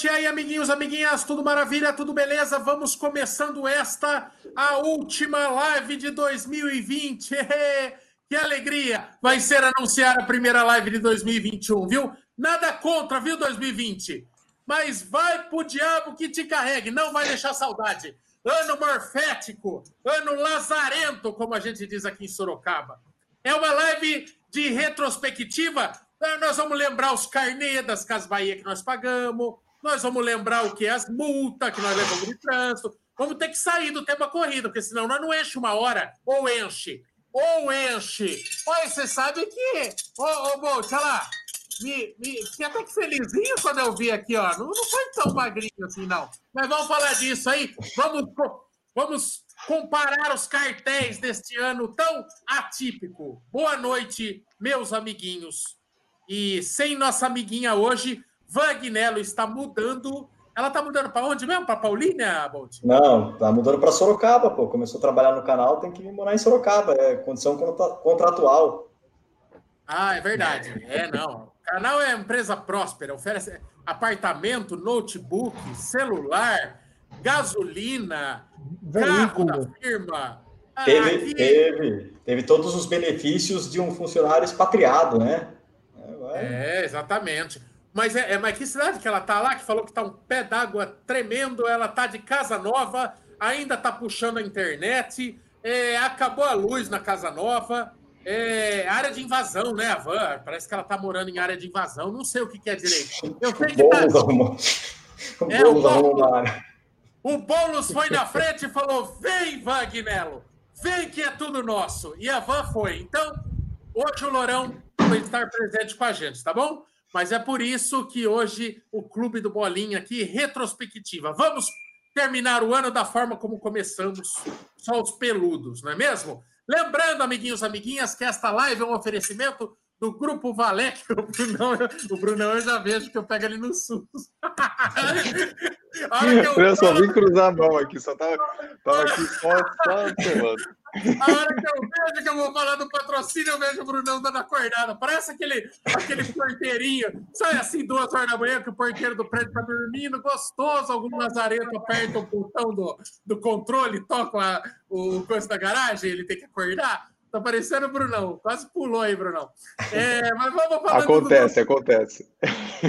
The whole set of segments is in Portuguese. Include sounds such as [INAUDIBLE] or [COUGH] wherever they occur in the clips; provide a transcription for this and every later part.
noite, aí, amiguinhos, amiguinhas, tudo maravilha, tudo beleza? Vamos começando esta, a última live de 2020. que alegria! Vai ser anunciar a primeira live de 2021, viu? Nada contra, viu, 2020? Mas vai pro diabo que te carregue, não vai deixar saudade. Ano morfético, ano lazarento, como a gente diz aqui em Sorocaba. É uma live de retrospectiva nós vamos lembrar os carnês das Casas Bahia que nós pagamos, nós vamos lembrar o que? As multas que nós levamos de trânsito. Vamos ter que sair do tema corrida, porque senão nós não enche uma hora, ou enche, ou enche. Olha, você sabe que. Ô, ô Bolt, lá. Me, me, fiquei até que felizinho quando eu vi aqui, ó. Não, não foi tão magrinho assim, não. Mas vamos falar disso aí. Vamos, vamos comparar os cartéis deste ano tão atípico. Boa noite, meus amiguinhos e sem nossa amiguinha hoje, Vagnello está mudando. Ela está mudando para onde mesmo? Para Paulínia, Bolt? Não, está mudando para Sorocaba, pô. Começou a trabalhar no canal, tem que morar em Sorocaba. É condição contratual. Ah, é verdade. É, não. O canal é empresa próspera, oferece apartamento, notebook, celular, gasolina, carro da firma. Teve, Aqui... teve, teve todos os benefícios de um funcionário expatriado, né? É, exatamente. Mas é, é, mas que cidade que ela tá lá, que falou que tá um pé d'água tremendo, ela tá de casa nova, ainda tá puxando a internet, é, acabou a luz na casa nova, é, área de invasão, né, a van? Parece que ela tá morando em área de invasão, não sei o que, que é direito. Eu sei que tá... O é, o, Boulos, o Boulos foi na frente e falou: vem, Vagnello, vem que é tudo nosso. E a van foi. Então, hoje o Lourão estar presente com a gente, tá bom? Mas é por isso que hoje o Clube do Bolinha aqui, retrospectiva. Vamos terminar o ano da forma como começamos, só os peludos, não é mesmo? Lembrando, amiguinhos, amiguinhas, que esta live é um oferecimento do Grupo Valé, que [LAUGHS] o Brunão, o Brunão eu já vejo que eu pego ele no SUS. [LAUGHS] eu, eu só vim cruzar a mão aqui, só tava, tava aqui só, só observando. A hora que eu vejo que eu vou falar do patrocínio, eu vejo o Brunão dando acordada. Parece aquele, aquele porteirinho. Sai assim, duas horas da manhã, que o porteiro do prédio tá dormindo, gostoso. Algum lazarento aperta o botão do, do controle, toca a, o coisa da garagem, ele tem que acordar. Tá parecendo o Brunão. Quase pulou aí, Brunão. É, mas vamos falar. Acontece, do... acontece.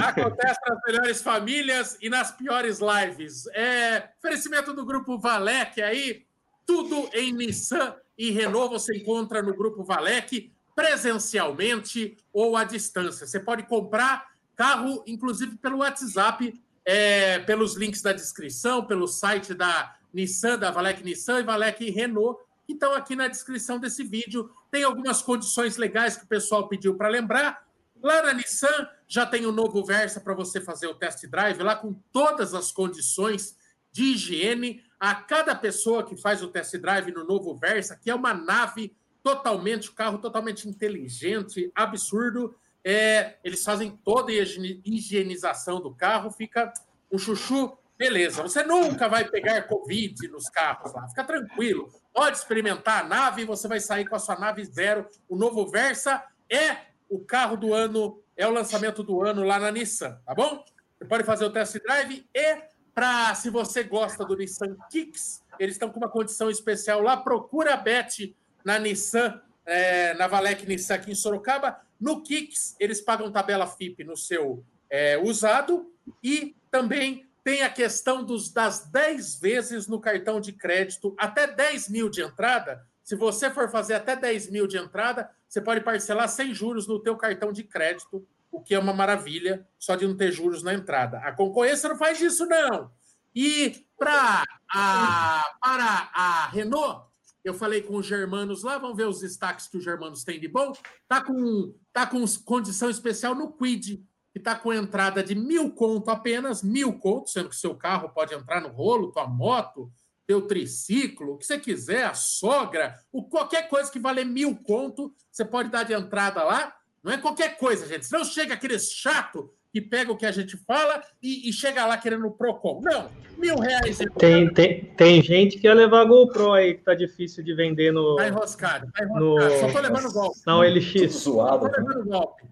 Acontece nas melhores famílias e nas piores lives. É, oferecimento do grupo Valec aí tudo em Nissan e Renault você encontra no Grupo Valec, presencialmente ou à distância. Você pode comprar carro, inclusive pelo WhatsApp, é, pelos links da descrição, pelo site da Nissan, da Valec Nissan e Valec Renault, que estão aqui na descrição desse vídeo. Tem algumas condições legais que o pessoal pediu para lembrar. Lá na Nissan já tem o novo Versa para você fazer o test drive, lá com todas as condições de higiene a cada pessoa que faz o test drive no novo Versa, que é uma nave totalmente, carro totalmente inteligente, absurdo. É, eles fazem toda a higienização do carro, fica um chuchu, beleza. Você nunca vai pegar Covid nos carros lá, fica tranquilo. Pode experimentar a nave, você vai sair com a sua nave zero. O novo Versa é o carro do ano, é o lançamento do ano lá na Nissan, tá bom? Você pode fazer o test drive e para se você gosta do Nissan Kicks, eles estão com uma condição especial lá. Procura a Bet na Nissan, é, na Valec Nissan aqui em Sorocaba. No Kicks, eles pagam tabela FIP no seu é, usado e também tem a questão dos, das 10 vezes no cartão de crédito, até 10 mil de entrada. Se você for fazer até 10 mil de entrada, você pode parcelar sem juros no teu cartão de crédito o que é uma maravilha, só de não ter juros na entrada. A concorrência não faz isso, não. E pra a, para a Renault, eu falei com os germanos lá, vamos ver os destaques que os germanos têm de bom. Tá com, tá com condição especial no Quid, que está com entrada de mil conto apenas, mil conto, sendo que seu carro pode entrar no rolo, tua moto, teu triciclo, o que você quiser, a sogra, o, qualquer coisa que valer mil conto, você pode dar de entrada lá. Não é qualquer coisa, gente. Senão chega aquele chato que pega o que a gente fala e, e chega lá querendo o Procon. Não, mil reais. Tem, tem, tem gente que ia levar GoPro aí, que tá difícil de vender no. Tá enroscado, tá enroscado. No... Só tô levando golpe. Não, LX. Suado. Tô levando golpe.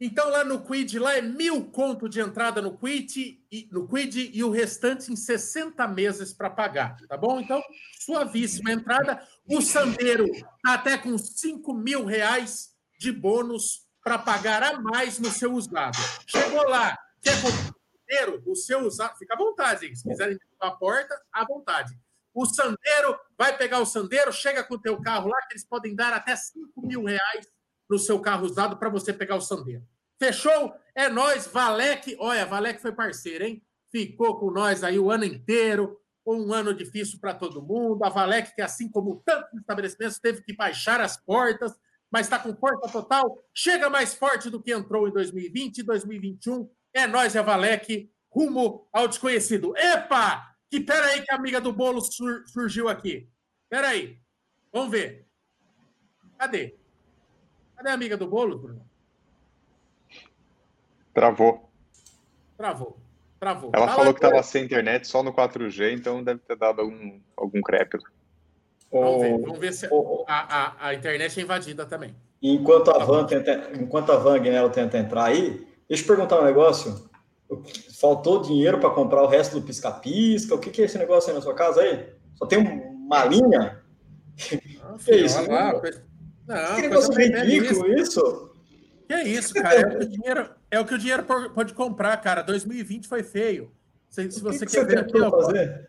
Então, lá no Quid, lá é mil conto de entrada no Quid, e, no Quid e o restante em 60 meses para pagar, tá bom? Então, suavíssima entrada. O Sandeiro está até com 5 mil reais de bônus para pagar a mais no seu usado. Chegou lá, quer comprar o seu usado, fica à vontade, se quiserem a porta, à vontade. O Sandeiro vai pegar o Sandeiro, chega com o teu carro lá, que eles podem dar até 5 mil reais no seu carro usado para você pegar o Sandeiro. Fechou? É nós, Valec. Olha, Valec foi parceiro, hein? Ficou com nós aí o ano inteiro. Um ano difícil para todo mundo. A Valec, que assim como tantos estabelecimentos, teve que baixar as portas, mas está com força total. Chega mais forte do que entrou em 2020 e 2021. É nós, é Valec, rumo ao desconhecido. Epa! Que pera aí que a amiga do bolo sur surgiu aqui. Pera aí. Vamos ver. Cadê? Cadê a amiga do bolo, Bruno? Travou. Travou. Travou. Ela falou que estava sem internet só no 4G, então deve ter dado algum, algum crepe. Vamos ver, vamos ver se a, a, a, internet é invadida também. Enquanto a Van tenta, enquanto a Van Guinello tenta entrar aí, deixa eu perguntar um negócio. Faltou dinheiro para comprar o resto do pisca-pisca? O que, que é esse negócio aí na sua casa aí? Só tem uma linha? Nossa, que é isso? Lá, não, que negócio ridículo isso. Que é isso, cara? É o que o dinheiro, é o que o dinheiro pode comprar, cara. 2020 foi feio. Se, se você que quer que ver aqui, ó. Fazer?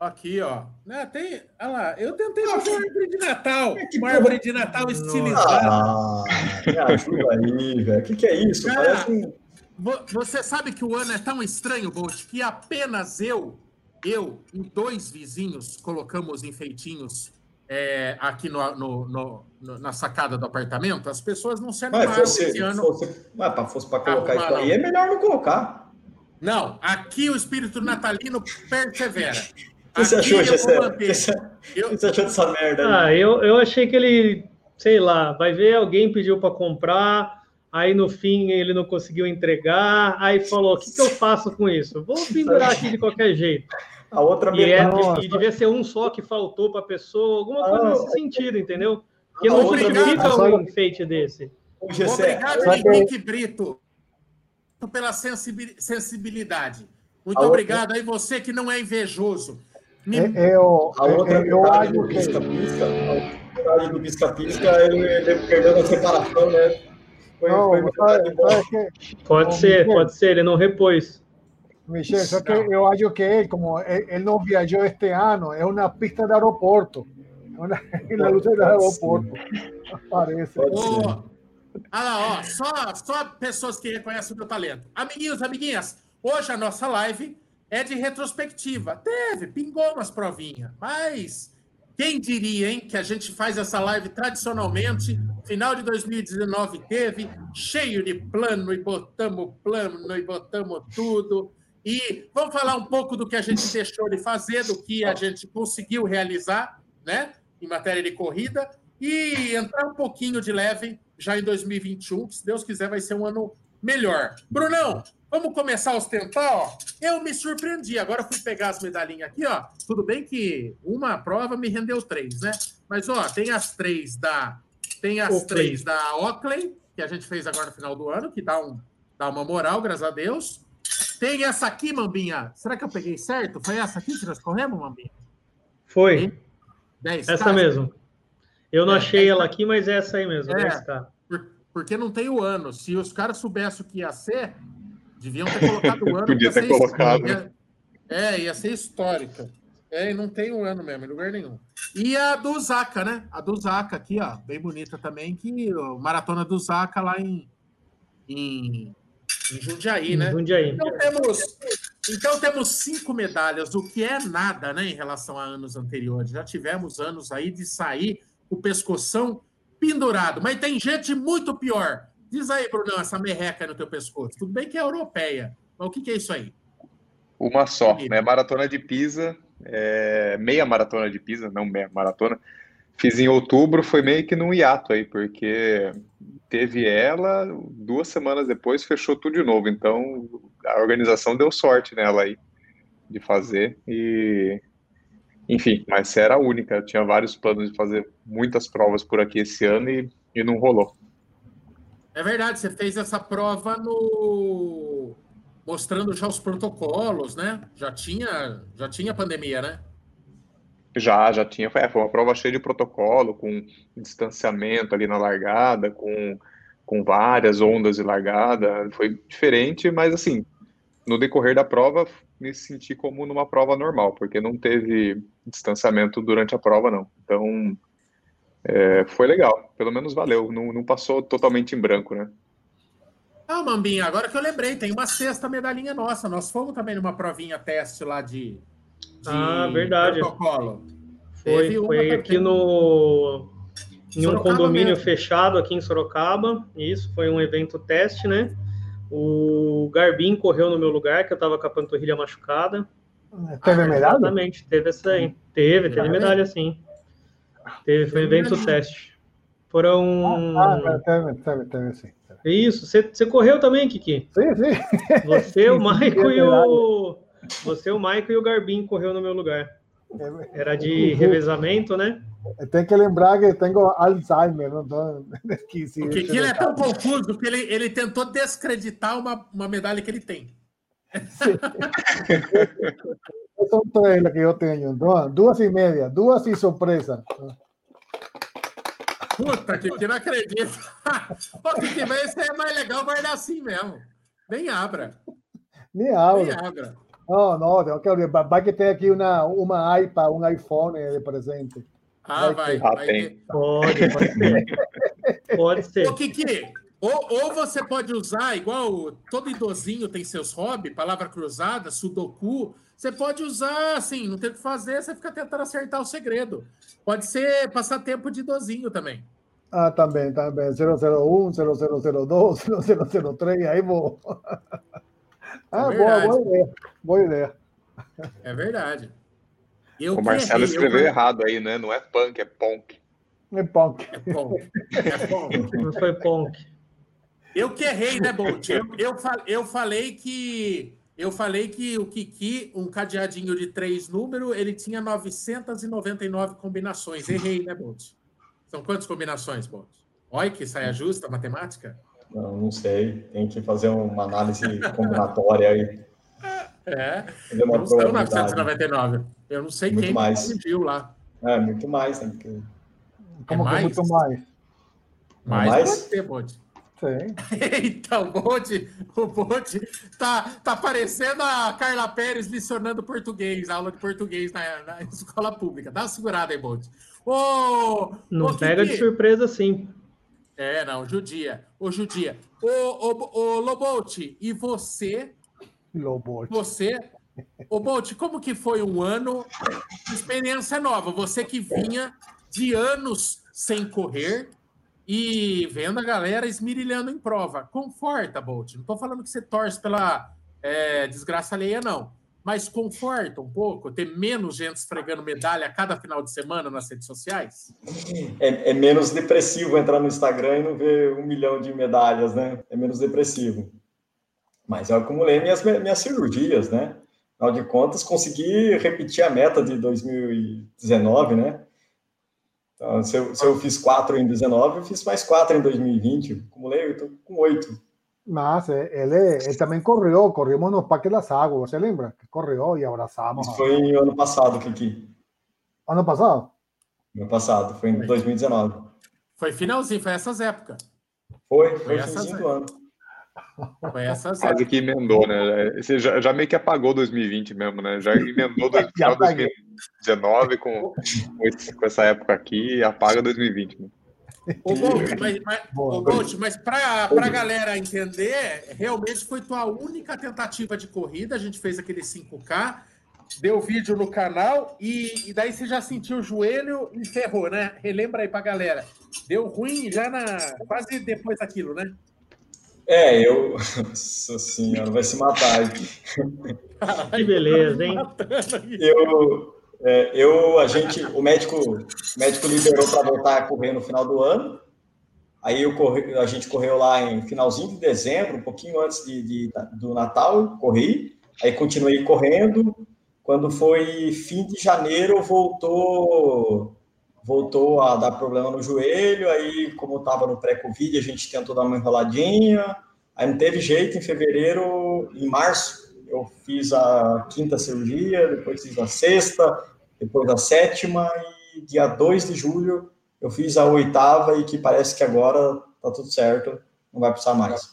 Aqui, ó. Né, tem, olha lá, eu tentei fazer uma árvore de Natal. É uma árvore de Natal estilizada. Ah, me ajuda aí, velho. O que, que é isso? Cara, Parece Você sabe que o ano é tão estranho, Bolt, que apenas eu, eu e dois vizinhos colocamos enfeitinhos é, aqui no, no, no, na sacada do apartamento, as pessoas não se animaram fosse, esse ano. Fosse, mas fosse para colocar isso aí, é melhor não colocar. Não, aqui o espírito natalino persevera. O que você achou, Gessé? O que você achou dessa merda aí? Ah, eu, eu achei que ele, sei lá, vai ver, alguém pediu para comprar, aí no fim ele não conseguiu entregar, aí falou: o que, que eu faço com isso? Vou pendurar aqui de qualquer jeito. A outra e, é, e devia ser um só que faltou para a pessoa, alguma coisa ah, nesse sentido, entendeu? Que não justifica um enfeite desse. Obrigado, Henrique Brito, pela sensibilidade. Muito a obrigado outra... aí, você que não é invejoso. Me... É, eu, a outra eu, eu acho do pisca-pisca, a do pisca-pisca, ele, ele perdeu na separação, né? Foi, não, foi que... Pode ser, pode ser, ele não repôs. Michel, só que eu acho que ele, como ele não viajou este ano, é uma pista de aeroporto. Una, na luz do aeroporto. Parece. Oh, lá, ó, só, só pessoas que reconhecem o meu talento. Amiguinhos, amiguinhas, hoje a nossa live é de retrospectiva. Teve, pingou umas provinhas, mas quem diria, hein, que a gente faz essa live tradicionalmente, final de 2019 teve, cheio de plano, e botamos plano, e botamos tudo. E vamos falar um pouco do que a gente deixou de fazer, do que a gente conseguiu realizar, né, em matéria de corrida, e entrar um pouquinho de leve já em 2021, que se Deus quiser vai ser um ano melhor. Brunão, vamos começar a ostentar, ó. Eu me surpreendi, agora fui pegar as medalhinhas aqui, ó. Tudo bem que uma prova me rendeu três, né? Mas, ó, tem as três da... Tem as três da Oakley, que a gente fez agora no final do ano, que dá, um, dá uma moral, graças a Deus. Tem essa aqui, Mambinha. Será que eu peguei certo? Foi essa aqui que nós corremos, Mambinha? Foi. 10 essa mesmo. Eu não é, achei ela aqui, mas é essa aí mesmo. É, 10K. porque não tem o ano. Se os caras soubessem o que ia ser, deviam ter colocado o [LAUGHS] ano. Podia ter colocado. Ia, é, ia ser histórica. É, e não tem o ano mesmo, em lugar nenhum. E a do Zaca, né? A do Zaca aqui, ó, bem bonita também, que o Maratona do Zaca lá em, em em Jundiaí, né? Jundiaí. Então temos, então temos cinco medalhas, o que é nada, né, em relação a anos anteriores. Já tivemos anos aí de sair o pescoção pendurado, mas tem gente muito pior. Diz aí, Brunão, essa merreca no teu pescoço. Tudo bem que é europeia, mas o que, que é isso aí? Uma só, né? Maratona de Pisa, é... meia maratona de Pisa, não meia maratona. Fiz em outubro, foi meio que num hiato aí, porque teve ela, duas semanas depois fechou tudo de novo. Então a organização deu sorte nela aí de fazer e enfim, mas era a única. Eu tinha vários planos de fazer muitas provas por aqui esse ano e, e não rolou. É verdade, você fez essa prova no mostrando já os protocolos, né? Já tinha, já tinha pandemia, né? Já, já tinha. Foi, é, foi uma prova cheia de protocolo, com distanciamento ali na largada, com, com várias ondas de largada. Foi diferente, mas assim, no decorrer da prova, me senti como numa prova normal, porque não teve distanciamento durante a prova, não. Então, é, foi legal. Pelo menos valeu. Não, não passou totalmente em branco, né? Ah, Mambinha, agora que eu lembrei, tem uma sexta medalhinha nossa. Nós fomos também numa provinha teste lá de, de ah, verdade. protocolo. Foi, foi aqui no em um condomínio mesmo. fechado aqui em Sorocaba. Isso foi um evento teste, né? O Garbin correu no meu lugar, que eu estava com a panturrilha machucada. Teve ah, medalha? Exatamente, teve essa aí. Teve, teve medalha sim. Teve, foi um evento teste. Foram. Ah, teve, teve, teve sim. Isso, você, você correu também, Kiki? Sim, sim. Você, o [LAUGHS] Maico e o. Você, o Maico e o Garbin correu no meu lugar. Era de revezamento, né? Tem que lembrar que tenho Alzheimer. Não tô... [LAUGHS] o Kiki é tão confuso que ele, ele tentou descreditar uma, uma medalha que ele tem. [LAUGHS] São três que eu tenho. Duas e meia, duas e surpresa. Puta, que, [LAUGHS] que não acredito. Pô, que mas isso é mais legal guardar assim mesmo. Nem abra. Nem abra. Nem abra. Não, não, eu quero vai que tem aqui uma, uma iPad, um iPhone de presente. Ah, vai. vai, ah, tem. Pode, pode ser. pode ser. Ô, Kiki, ou, ou você pode usar, igual todo idosinho tem seus hobbies, palavra cruzada, sudoku, você pode usar, assim, não tem o que fazer, você fica tentando acertar o segredo. Pode ser passatempo de idosinho também. Ah, também, também. 001, 0002, 0003, aí vou. Ah, é boa, boa ideia. Boa ideia. É verdade. Eu o Marcelo errei, escreveu eu... errado aí, né? Não é punk, é punk. É punk. É punk. É punk. Não foi punk. Eu que errei, né, Bolt? Eu, eu, eu falei que eu falei que o Kiki, um cadeadinho de três números, ele tinha 999 combinações. Errei, né, Bolt? São quantas combinações, Bolt? Olha que saia justa a matemática? Não, não sei. Tem que fazer uma análise combinatória aí. É, não são 999. Eu não sei muito quem mais. pediu lá. É, muito mais. Tem que... Como é mais? muito mais? Mais, mais? pode Bolt. Sim. [LAUGHS] então, o Bonde, o Bonde tá, tá parecendo a Carla Pérez licionando português, aula de português na, na escola pública. Dá uma segurada aí, Bonde. Ô, Não ô, pega Kiki. de surpresa, sim. É, não, judia. Ô, judia. Ô, ô, ô Lobote, e você? Lobote. Você? Ô, Bolt, como que foi um ano de experiência nova? Você que vinha de anos sem correr, e vendo a galera esmirilhando em prova. Conforta, Bolt. Não estou falando que você torce pela é, desgraça alheia, não. Mas conforta um pouco ter menos gente esfregando medalha a cada final de semana nas redes sociais? É, é, menos depressivo entrar no Instagram e não ver um milhão de medalhas, né? É menos depressivo. Mas eu acumulei minhas, minhas cirurgias, né? Afinal de contas, consegui repetir a meta de 2019, né? Então, se eu, se eu fiz quatro em 19, eu fiz mais quatro em 2020. Acumulei, eu estou com oito. Mas ele, ele também correu, corremos no Parque das Águas, você lembra? Correu e abraçamos. Isso foi ano passado, Kiki. Ano passado? Ano passado, foi em 2019. Foi finalzinho, foi essas épocas. Foi, foi, foi finalzinho do ano. Foi essas Quase que emendou, né? Você já, já, meio que apagou 2020 mesmo, né? Já emendou do final 2019 com, com essa época aqui e apaga 2020. Né? Ô, Bolt, [LAUGHS] mas, mas, mas para a galera entender, realmente foi tua única tentativa de corrida. A gente fez aquele 5K, deu vídeo no canal e, e daí você já sentiu o joelho e ferrou, né? Relembra aí para a galera. Deu ruim já na quase depois daquilo, né? É, eu. [LAUGHS] Nossa senhora, vai se matar. Que beleza, hein? Eu, é, eu, a gente, o médico, o médico liberou para voltar a correr no final do ano. Aí eu corri, a gente correu lá em finalzinho de dezembro, um pouquinho antes de, de, do Natal, corri. Aí continuei correndo. Quando foi fim de janeiro, voltou voltou a dar problema no joelho, aí como estava no pré-Covid, a gente tentou dar uma enroladinha, aí não teve jeito, em fevereiro, em março, eu fiz a quinta cirurgia, depois fiz a sexta, depois a sétima, e dia 2 de julho eu fiz a oitava, e que parece que agora tá tudo certo, não vai precisar mais.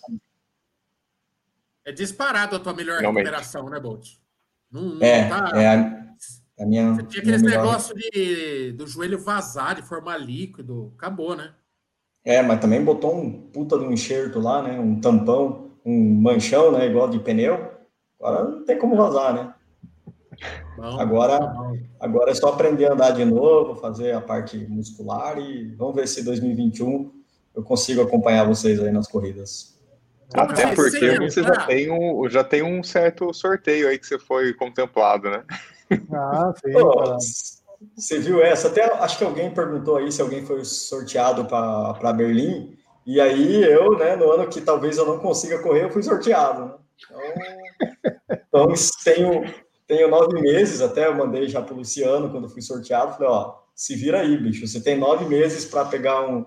É disparado a tua melhor Realmente. recuperação, né, Bolt? Não, não é, tá... é a, a minha. Você tinha aquele negócio de, do joelho vazar, de formar líquido, acabou, né? É, mas também botou um puta de um enxerto lá, né? Um tampão, um manchão, né? Igual de pneu. Agora não tem como vazar, né? Bom, agora, bom. agora é só aprender a andar de novo, fazer a parte muscular e vamos ver se 2021 eu consigo acompanhar vocês aí nas corridas. Até porque você já tem, um, já tem um certo sorteio aí que você foi contemplado, né? Ah, sim. Pô, você viu essa? Até acho que alguém perguntou aí se alguém foi sorteado para Berlim. E aí eu, né, no ano que talvez eu não consiga correr, eu fui sorteado. Né? Então, então tenho, tenho nove meses, até eu mandei já para o Luciano quando fui sorteado. Falei, ó, se vira aí, bicho. Você tem nove meses para pegar um,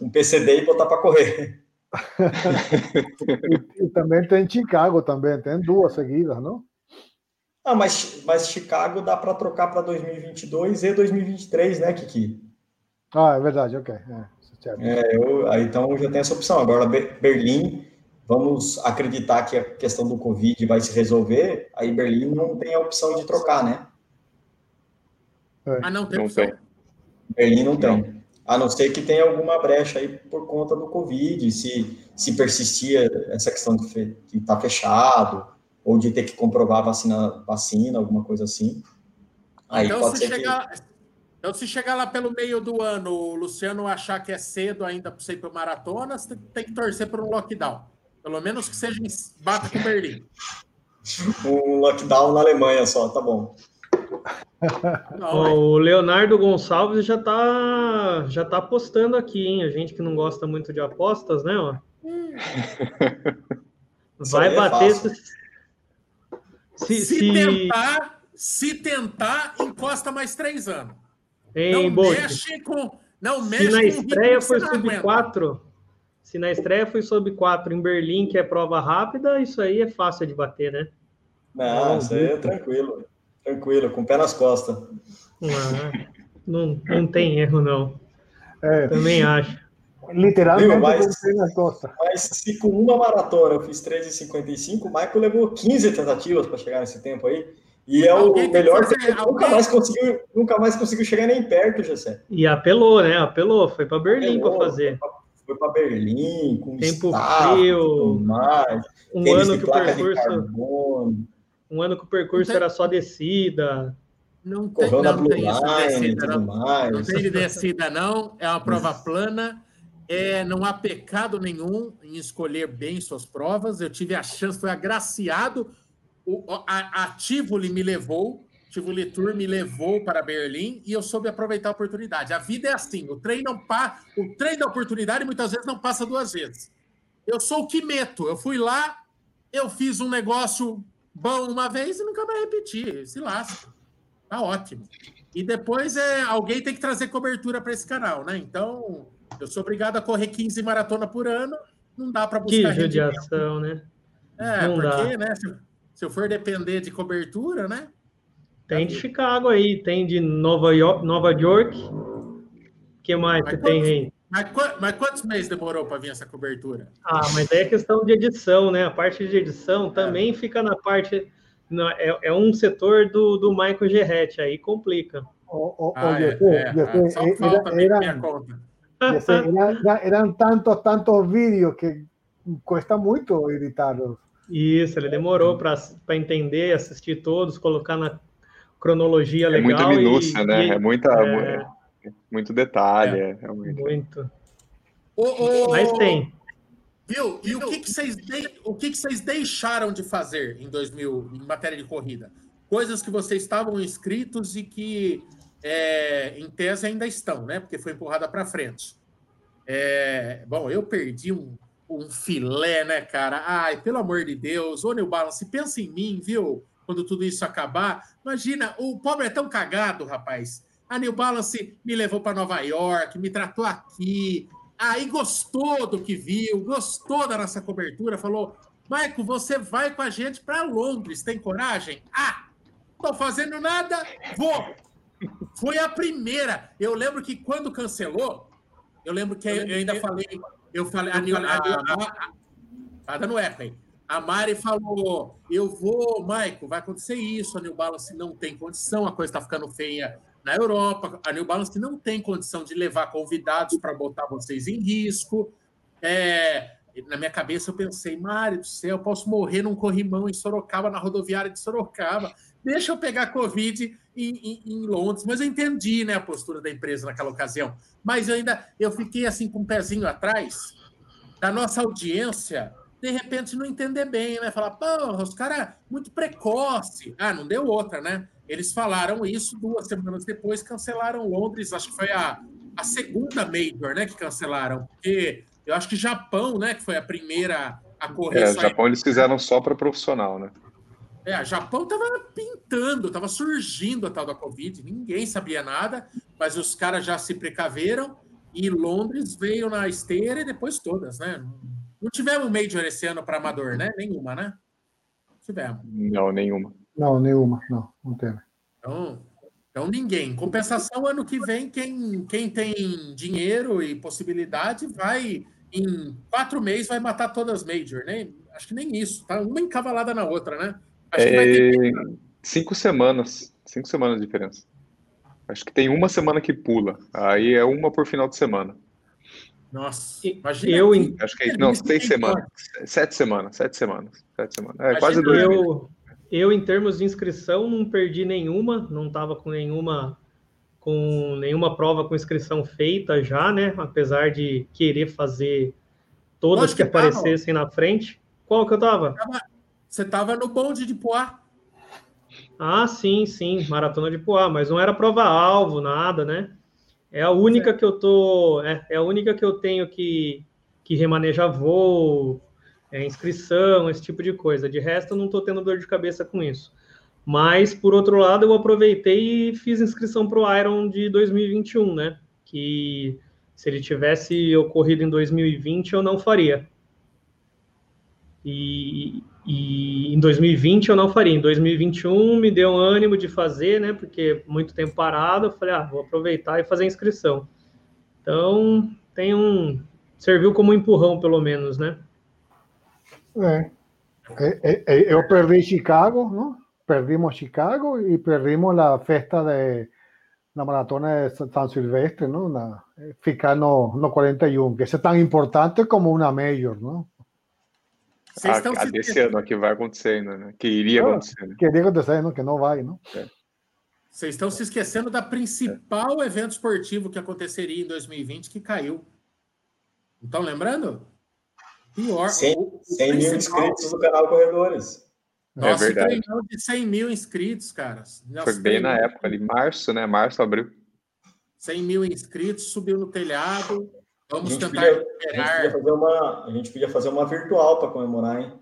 um PCD e botar para correr. [LAUGHS] e, e, também tem Chicago também, tem duas seguidas, não? Ah, mas, mas Chicago dá para trocar para 2022 e 2023, né, Kiki? Ah, é verdade, ok. É, é eu, aí, então já tem essa opção. Agora, Berlim, vamos acreditar que a questão do Covid vai se resolver, aí Berlim não tem a opção de trocar, né? É. Ah, não tem opção. Berlim não tem. A não ser que tenha alguma brecha aí por conta do Covid, se, se persistir essa questão de estar tá fechado, ou de ter que comprovar vacina, vacina alguma coisa assim. Aí então, pode se ser chegar, que... então, se chegar lá pelo meio do ano, o Luciano achar que é cedo ainda para você ir para maratona, você tem que torcer por um lockdown. Pelo menos que seja em bata com Berlim. Um lockdown na Alemanha só, tá bom. Não, o Leonardo Gonçalves já tá já tá apostando aqui, hein? A gente que não gosta muito de apostas, né? Ó. Hum. Vai é bater. Se, se, se, tentar, se tentar, encosta mais três anos. Hein, não mexe com. Não mexe se na estreia foi sub 4, se na estreia foi sub 4 em Berlim, que é prova rápida, isso aí é fácil de bater, né? Não, isso aí é tranquilo. Tranquilo, com o pé nas costas. Não, não, tem erro, não. É, Também acho. Literalmente Viu, mas, mas se com uma maratona eu fiz 13,55, o Michael levou 15 tentativas para chegar nesse tempo aí. E é o melhor fazer, nunca mais conseguiu, nunca mais conseguiu chegar nem perto, José. E apelou, né? Apelou, foi para Berlim para fazer. Foi para Berlim, com tempo frio, mais, um ano que o percurso um ano que o percurso era só descida. Não tem, não, não tem isso descida, não. não tem de descida, não. É uma prova plana. É, não há pecado nenhum em escolher bem suas provas. Eu tive a chance, foi agraciado. O, a, a Tivoli me levou, Tivoli Tour me levou para Berlim e eu soube aproveitar a oportunidade. A vida é assim, o trem não pa, o trem da oportunidade muitas vezes não passa duas vezes. Eu sou o que meto. Eu fui lá, eu fiz um negócio bom uma vez e nunca mais repetir. Se lasca. Tá ótimo. E depois é, alguém tem que trazer cobertura para esse canal, né? Então, eu sou obrigado a correr 15 maratona por ano. Não dá para buscar. Que judiação, né? É, não porque, dá. né? Se, se, eu for depender de cobertura, né? Tem de Chicago aí, tem de Nova York, Nova York. O que mais mas que tem aí? Mas, mas quantos meses demorou para vir essa cobertura? Ah, mas aí é questão de edição, né? A parte de edição também é. fica na parte. É, é, um setor do, do Michael Gerretti, aí complica. Oh, oh, ah, é, é, só falta era, minha conta. [LAUGHS] Era, eram tantos, tantos vídeos que custa muito editá-los. Isso, ele demorou para entender, assistir todos, colocar na cronologia legal. É muita minúcia, e, né? E, é muita. É, muito detalhe, é, realmente. Muito. O, Mas tem. Viu? E o que, que, vocês de... o que, que vocês deixaram de fazer em 2000 em matéria de corrida? Coisas que vocês estavam inscritos e que, é, em tese, ainda estão, né? Porque foi empurrada para frente. É, bom, eu perdi um, um filé, né, cara? Ai, pelo amor de Deus, ô New Balance, pensa em mim, viu? Quando tudo isso acabar. Imagina, o pobre é tão cagado, rapaz A New Balance me levou para Nova York, me tratou aqui, aí gostou do que viu, gostou da nossa cobertura, falou: Maico, você vai com a gente para Londres, tem coragem? Ah, tô fazendo nada, vou. Foi a primeira. Eu lembro que quando cancelou, eu lembro que eu, ainda falei, eu falei, a, a, a, tá dando eco aí. A Mari falou: Eu vou, Maico, vai acontecer isso. A New Balance não tem condição, a coisa está ficando feia na Europa. A New Balance não tem condição de levar convidados para botar vocês em risco. É, na minha cabeça eu pensei, Mari do céu, eu posso morrer num corrimão em Sorocaba, na rodoviária de Sorocaba. Deixa eu pegar Covid em, em, em, Londres. Mas eu entendi né, a postura da empresa naquela ocasião. Mas eu ainda eu fiquei assim com um pezinho atrás da nossa audiência de repente não entender bem, né? Falar, pô, os caras muito precoce. Ah, não deu outra, né? Eles falaram isso duas semanas depois, cancelaram Londres, acho que foi a, a segunda Major, né, que cancelaram, porque eu acho que Japão, né, que foi a primeira a correr. É, Japão eles fizeram só para profissional, né? É, Japão tava pintando, tava surgindo a tal da Covid, ninguém sabia nada, mas os caras já se precaveram e Londres veio na esteira e depois todas, né? Não tivemos Major esse ano para amador, né? Nenhuma, né? Tivemos. Não, nenhuma. Não, nenhuma, não, não teve. Então, então ninguém. Compensação, ano que vem, quem, quem tem dinheiro e possibilidade vai, em quatro meses, vai matar todas as Major, né? Acho que nem isso, tá? Uma encavalada na outra, né? Acho é... ter... Cinco semanas. Cinco semanas de diferença. Acho que tem uma semana que pula. Aí é uma por final de semana. Nossa, imagina. Eu, que, acho que não, seis semanas. Sete semanas, sete semanas. Sete semanas. É, quase dois. Eu, eu, em termos de inscrição, não perdi nenhuma, não estava com nenhuma com nenhuma prova com inscrição feita já, né? Apesar de querer fazer todas que, que aparecessem tava. na frente. Qual que eu tava? Você estava no bonde de Poá. Ah, sim, sim, maratona de Poá, mas não era prova-alvo, nada, né? É a única que eu tô, é, é, a única que eu tenho que, que remanejar voo, é, inscrição, esse tipo de coisa. De resto, eu não estou tendo dor de cabeça com isso. Mas, por outro lado, eu aproveitei e fiz inscrição para o Iron de 2021, né? Que se ele tivesse ocorrido em 2020, eu não faria. E, e em 2020 eu não faria. Em 2021 me deu ânimo de fazer, né? Porque muito tempo parado, eu falei, ah, vou aproveitar e fazer a inscrição. Então, tem um. Serviu como um empurrão, pelo menos, né? É. é, é eu perdi Chicago, não? Perdimos Chicago e perdimos a festa de, na maratona de San Silvestre, não? Na, ficar no, no 41, que é tão importante como uma major, não? Vocês a, estão a desse ano que vai acontecendo, né? Que iria acontecer. Né? Que iria acontecer, não? Que não vai, não? É. Vocês estão se esquecendo da principal é. evento esportivo que aconteceria em 2020 que caiu. Não estão lembrando? Pior. 100, 100 mil inscritos no canal Corredores. Nossa, é verdade. de 100 mil inscritos, caras. Foi bem na época ali, março, né? Março, abril. 100 mil inscritos, subiu no telhado. Vamos tentar podia, recuperar. A gente, fazer uma, a gente podia fazer uma virtual para comemorar, hein?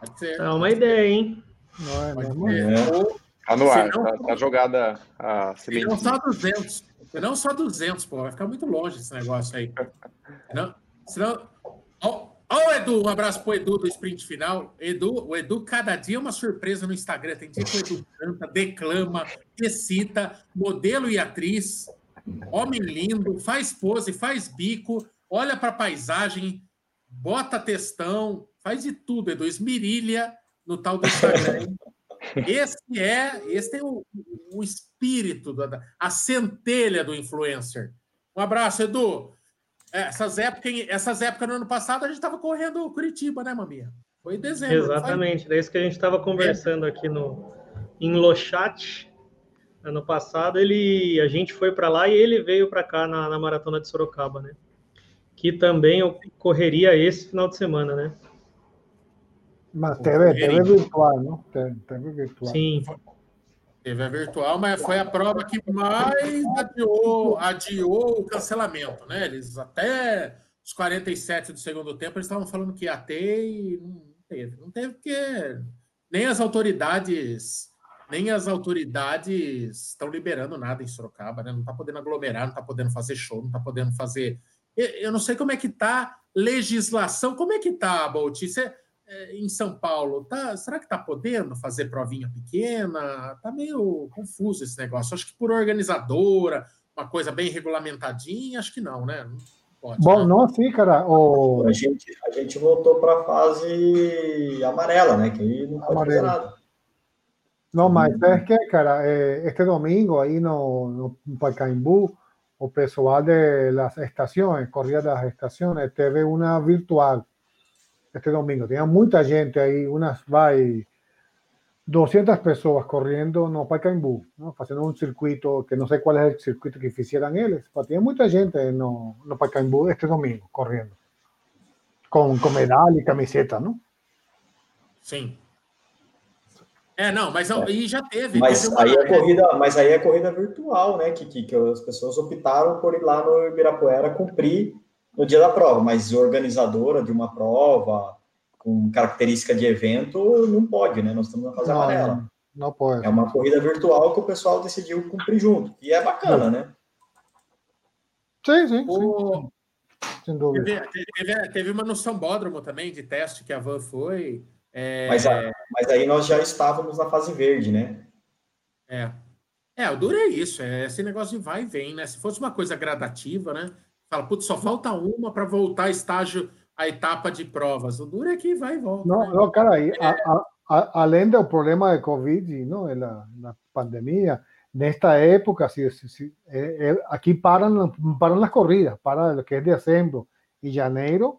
Pode ser. É uma ideia, hein? Não é, não é. Tá no ar, não, tá, tá, jogada a semente. Não só 200. Não só 200, pô. Vai ficar muito longe esse negócio aí. Não, senão... Ó, ó o Edu, um abraço pro Edu do sprint final. Edu, o Edu, cada dia é uma surpresa no Instagram. Tem dia que o Edu canta, declama, recita, modelo e atriz. Homem lindo, faz pose, faz bico, olha para a paisagem, bota textão, faz de tudo, Edu. Esmirilha no tal do Instagram. [LAUGHS] esse é, esse é o, o espírito, da, a centelha do influencer. Um abraço, Edu. É, essas épocas, essas épocas no ano passado a gente estava correndo Curitiba, né, Maminha? Foi em dezembro. Exatamente, é isso que a gente estava conversando aqui no em Lochat. Ano passado ele, a gente foi para lá e ele veio para cá na, na, maratona de Sorocaba, né? Que também ocorreria esse final de semana, né? Mas teve, teve virtual, não? Teve, teve virtual. Sim. Teve a virtual, mas foi a prova que mais adiou, adiou o cancelamento, né? Eles até os 47 do segundo tempo eles estavam falando que ia ter e não teve. Não teve porque nem as autoridades nem as autoridades estão liberando nada em Sorocaba, né? Não está podendo aglomerar, não está podendo fazer show, não está podendo fazer. Eu não sei como é que está legislação. Como é que está, Bolt? Você, é, em São Paulo, tá, será que está podendo fazer provinha pequena? Está meio confuso esse negócio. Acho que por organizadora, uma coisa bem regulamentadinha, acho que não, né? Não pode, Bom, né? não assim, cara. O... A, gente, a gente voltou para a fase amarela, né? Que aí não pode Amarelo. fazer nada. Não, mas é que, cara, é, este domingo aí no, no Pacaembu, o pessoal de las estaciones, corría las estaciones, teve una virtual este domingo. Tenía mucha gente ahí, unas vai 200 personas corriendo no Pacaembu, ¿no? haciendo un circuito que no sé cuál es el circuito que hicieran ellos, pero tenía mucha gente no, no Pacaembu este domingo corriendo, con, con medalha y camiseta, ¿no? Sí. É, não, mas é. aí já teve. Mas, teve uma... aí é corrida, mas aí é corrida virtual, né? Que, que, que as pessoas optaram por ir lá no Ibirapuera cumprir no dia da prova, mas organizadora de uma prova com característica de evento não pode, né? Nós estamos na fase não, amarela. Não pode. É uma corrida virtual que o pessoal decidiu cumprir junto. E é bacana, né? Sim, sim, o... sim. Sem dúvida. Teve, teve, teve uma no Sambódromo também de teste que a Van foi. É... Mas, mas aí nós já estávamos na fase verde, né? É. É, o duro é isso, é esse negócio de vai e vem, né? Se fosse uma coisa gradativa, né? Fala, putz, só falta uma para voltar a estágio, a etapa de provas. O duro é que vai e volta. Não, né? não cara, aí, é. a, a, além do problema de Covid, não, na, na pandemia, nesta época, se, se, se é, é, aqui param, param as corridas, para o que é dezembro e janeiro,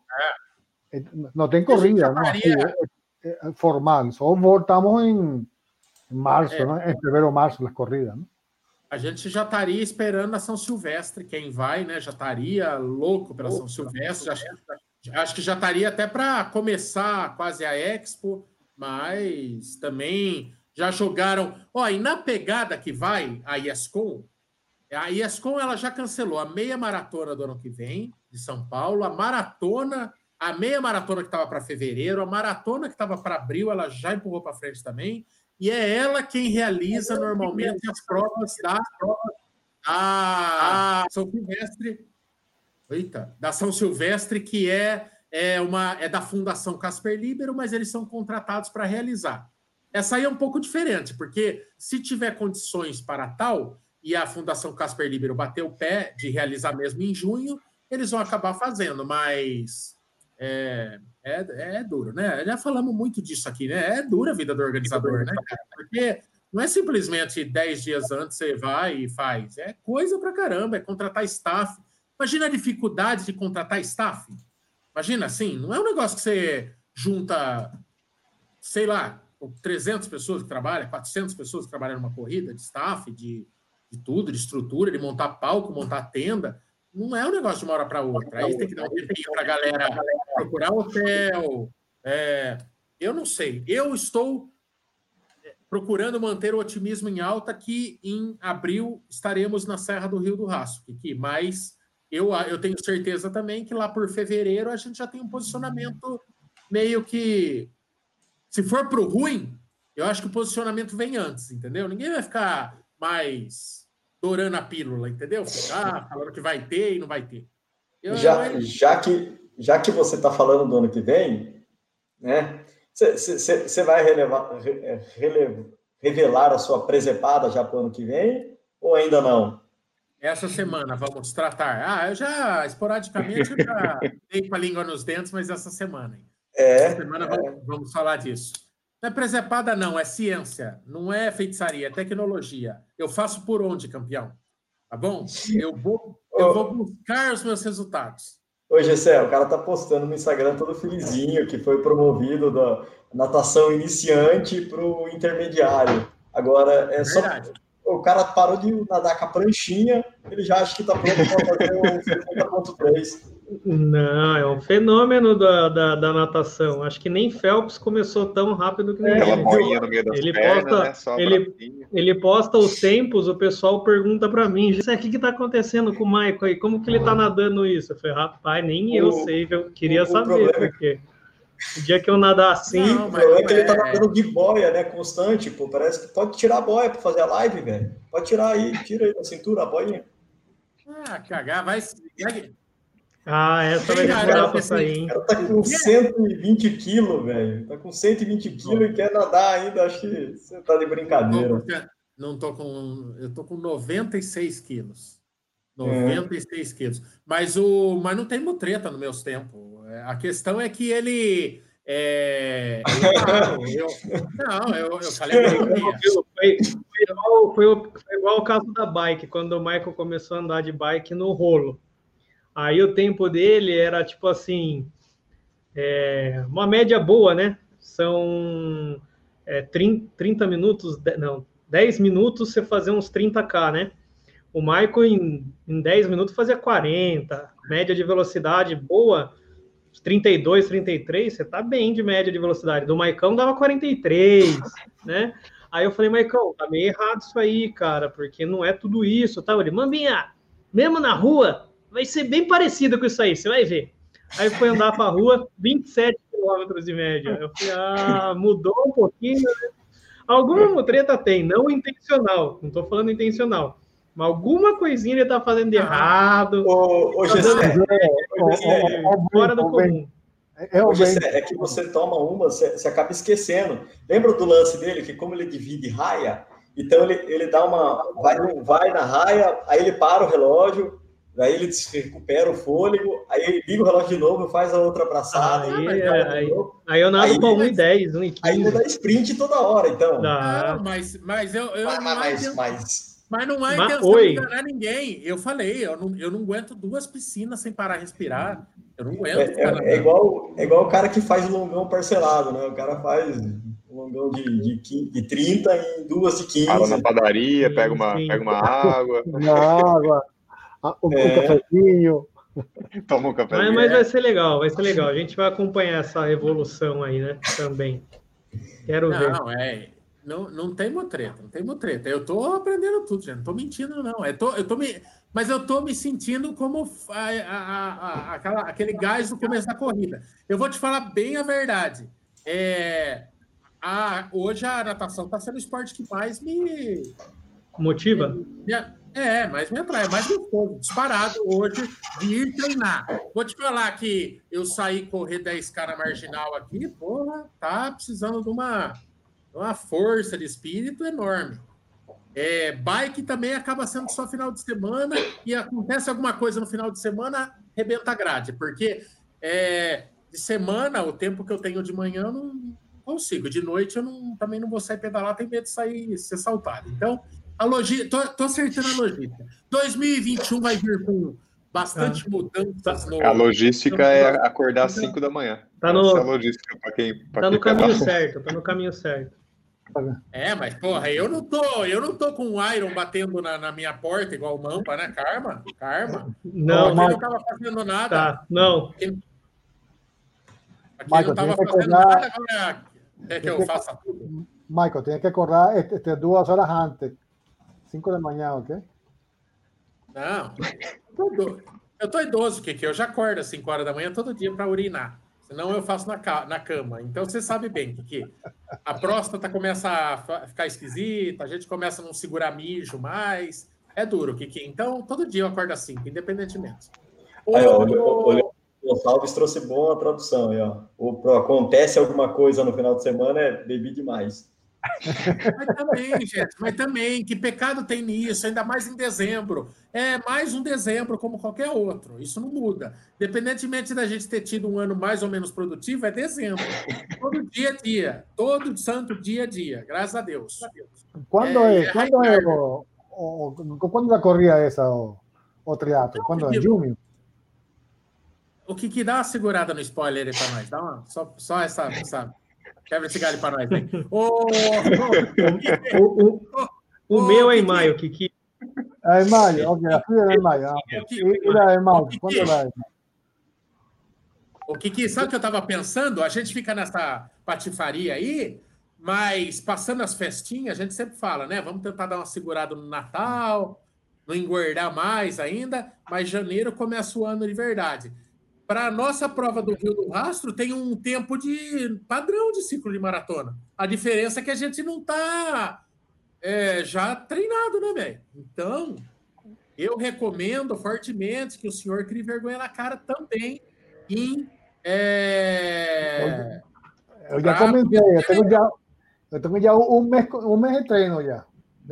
é. não tem corrida, não? Formal, só voltamos em março, é, né? em fevereiro, março, as corridas. Né? A gente já estaria esperando a São Silvestre, quem vai, né? Já estaria louco pela São Silvestre. Já, acho que já estaria até para começar quase a Expo, mas também já jogaram. Ó, e na pegada que vai a IESCOM, a IESCOM ela já cancelou a meia maratona do ano que vem, de São Paulo, a maratona a meia maratona que estava para fevereiro, a maratona que estava para abril, ela já empurrou para frente também. E é ela quem realiza normalmente as provas da, da São Silvestre. Eita, da São Silvestre, que é, é, uma, é da Fundação Casper Libero, mas eles são contratados para realizar. Essa aí é um pouco diferente, porque se tiver condições para tal, e a Fundação Casper Libero bater o pé de realizar mesmo em junho, eles vão acabar fazendo, mas é, é, é duro, né? Já falamos muito disso aqui, né? É dura a vida do organizador, né? Porque não é simplesmente 10 dias antes você vai e faz. É coisa pra caramba, é contratar staff. Imagina a dificuldade de contratar staff. Imagina assim, não é um negócio que você junta, sei lá, 300 pessoas que trabalham, 400 pessoas que trabalham numa corrida de staff, de, de tudo, de estrutura, de montar palco, montar tenda não é um negócio de uma hora para outra. Aí tem que dar um tempinho para a galera procurar hotel. É, eu não sei. Eu estou é, procurando manter o otimismo em alta que em abril estaremos na Serra do Rio do Rastro, Kiki, mas eu, eu tenho certeza também que lá por fevereiro a gente já tem um posicionamento meio que. Se for para o ruim, eu acho que o posicionamento vem antes, entendeu? Ninguém vai ficar mais dourando a pílula, entendeu? Ah, falando que vai ter e não vai ter. Eu, já, eu... já, que, já que você está falando do ano que vem, né? Você vai relevar, relevar, revelar a sua presepada já para o ano que vem ou ainda não? Essa semana vamos tratar. Ah, eu já, esporadicamente, eu já [LAUGHS] dei com a língua nos dentes, mas essa semana. É. Essa semana é. Vamos, vamos falar disso. Não é presepada, não, é ciência, não é feitiçaria, é tecnologia. Eu faço por onde, campeão? Tá bom? Eu vou, eu vou buscar os meus resultados. Ô, Gessé, o cara tá postando no Instagram todo felizinho que foi promovido da natação iniciante para o intermediário. Agora é, é só o cara parou de nadar com a pranchinha, ele já acha que está pronto para fazer o 50.3. Não, é um fenômeno da, da, da, natação. Acho que nem Phelps começou tão rápido que nem é, ele. no meio das ele pernas, posta, né? ele, ele posta os tempos, o pessoal pergunta para mim, o que está acontecendo com o Michael aí? Como que ele está nadando isso? Eu falei, rapaz, nem o, eu sei, eu queria o, saber. O problema, porque... O dia que eu nadar assim. Não, mas é que ele tá nadando de boia, né? Constante, pô. Parece que pode tirar a boia para fazer a live, velho. Pode tirar aí, tira aí da cintura a boia. Ah, cagar, vai. Ah, essa vai demorar pra sair, hein? O cara tá com 120 quilos, velho. Tá com 120 quilos e quer nadar ainda. Acho que você tá de brincadeira. Não tô com. Eu tô com 96 quilos. 96 é. quilos. Mas, o, mas não tem mutreta no meus tempos. É, a questão é que ele. É, [LAUGHS] eu, não, eu, eu falei. Foi, foi, igual, foi, foi igual o caso da bike, quando o Michael começou a andar de bike no rolo. Aí o tempo dele era tipo assim, é, uma média boa, né? São é, 30, 30 minutos, não, 10 minutos você fazer uns 30k, né? O Michael em, em 10 minutos fazia 40, média de velocidade boa, 32, 33, você tá bem de média de velocidade. Do Maicão dava 43, né? Aí eu falei, Maicão, tá meio errado isso aí, cara, porque não é tudo isso, tá? Ele, Mambinha, mesmo na rua, vai ser bem parecido com isso aí, você vai ver. Aí foi andar para a rua, 27 quilômetros de média. Eu falei, ah, mudou um pouquinho, né? Alguma treta tem, não intencional, não estou falando intencional. Mas alguma coisinha ele está fazendo de ah. errado. Ô, ô, Gessé, fora do comum. É, ô, Gessé, é que você toma uma, você, você acaba esquecendo. Lembra do lance dele, que como ele divide raia, então ele, ele dá uma. Vai, vai na raia, aí ele para o relógio, Aí ele recupera o fôlego, aí ele liga o relógio de novo, faz a outra abraçada. Aí, aí, aí, aí eu nado para 1,10, 1,15. Aí dá sprint toda hora, então. Não, mas, mas eu, eu mas, mas, mas, mas não há intenção de enganar ninguém. Eu falei, eu não, eu não aguento duas piscinas sem parar respirar. Eu não aguento. É, é, é, igual, é igual o cara que faz longão parcelado, né? O cara faz um longão de, de, de 30 em duas de 15. Para na padaria, pega uma, pega uma água. Uma água um, é. um cafezinho. [LAUGHS] Toma um cafezinho. Mas, mas vai ser legal, vai ser legal. A gente vai acompanhar essa evolução aí, né? Também. Quero não, ver. Não, é. Não, não tem mutreta, não tem mutreta. Eu tô aprendendo tudo, gente. Não tô mentindo, não. Eu tô, eu tô me, mas eu tô me sentindo como a, a, a, aquela, aquele gás no começo da corrida. Eu vou te falar bem a verdade. É, a, hoje a natação está sendo o esporte que mais me. Motiva? Me, é, mas me atrai, é mais gostoso, disparado hoje de ir treinar. Vou te falar que eu saí correr 10k na marginal aqui, porra, tá precisando de uma, uma força de espírito enorme. É, bike também acaba sendo só final de semana e acontece alguma coisa no final de semana, rebenta a grade, porque é, de semana, o tempo que eu tenho de manhã, eu não consigo. De noite, eu não, também não vou sair pedalar, tenho medo de sair ser saltado. Então, a logística, tô, tô acertando a logística. 2021 vai vir com bastante ah. mudanças. No... A logística é acordar às 5 da manhã. Tá no, Essa é a logística para quem. Pra tá quem no caminho certo, tá no caminho certo. É, mas porra, eu não tô, eu não tô com o Iron batendo na, na minha porta igual o Mampa, né? Karma, Karma. Não, mas... não tava fazendo nada. Tá, não. Aqui, aqui não tava fazendo acordar... nada, agora quer que eu faça tudo. Michael, tem que acordar este, duas horas antes 5 da manhã, ok? Não. Eu tô idoso, Kiki. Eu já acordo às 5 horas da manhã todo dia para urinar. Senão eu faço na, na cama. Então você sabe bem, Kiki. A próstata começa a ficar esquisita, a gente começa a não segurar mijo mais. É duro, Kiki. Então todo dia eu acordo às 5, independentemente. Aí, ó, o, Gonçalves trouxe boa tradução aí, ó. O, acontece alguma coisa no final de semana, é bebi demais. Mas também, gente, mas também, que pecado tem nisso, ainda mais em dezembro. É mais um dezembro como qualquer outro, isso não muda. Independentemente da gente ter tido um ano mais ou menos produtivo, é dezembro. Todo dia a dia, todo santo dia a dia, graças a Deus. Quando é, é, quando é o, o, quando corrida essa, o, o triatlo? Quando é? Junho? O que, que dá uma segurada no spoiler aí para nós? Dá uma, só, só essa, essa Quebra esse galho para nós, hein? [LAUGHS] o, o, o, meu é em maio, Kiki. É em maio, ok. A filha é em maio. Ela é em maio. Quando vai? O Kiki, sabe o que eu estava pensando? A gente fica nessa patifaria aí, mas passando as festinhas, a gente sempre fala, né? Vamos tentar dar uma segurada no Natal, não engordar mais ainda, mas janeiro começa o ano de verdade para a nossa prova do Rio do Rastro, tem um tempo de padrão de ciclo de maratona. A diferença é que a gente não está é, já treinado, né, velho? Então, eu recomendo fortemente que o senhor crie vergonha na cara também em. É, eu já comentei, eu tenho já, eu tenho já um, mês, um mês de treino já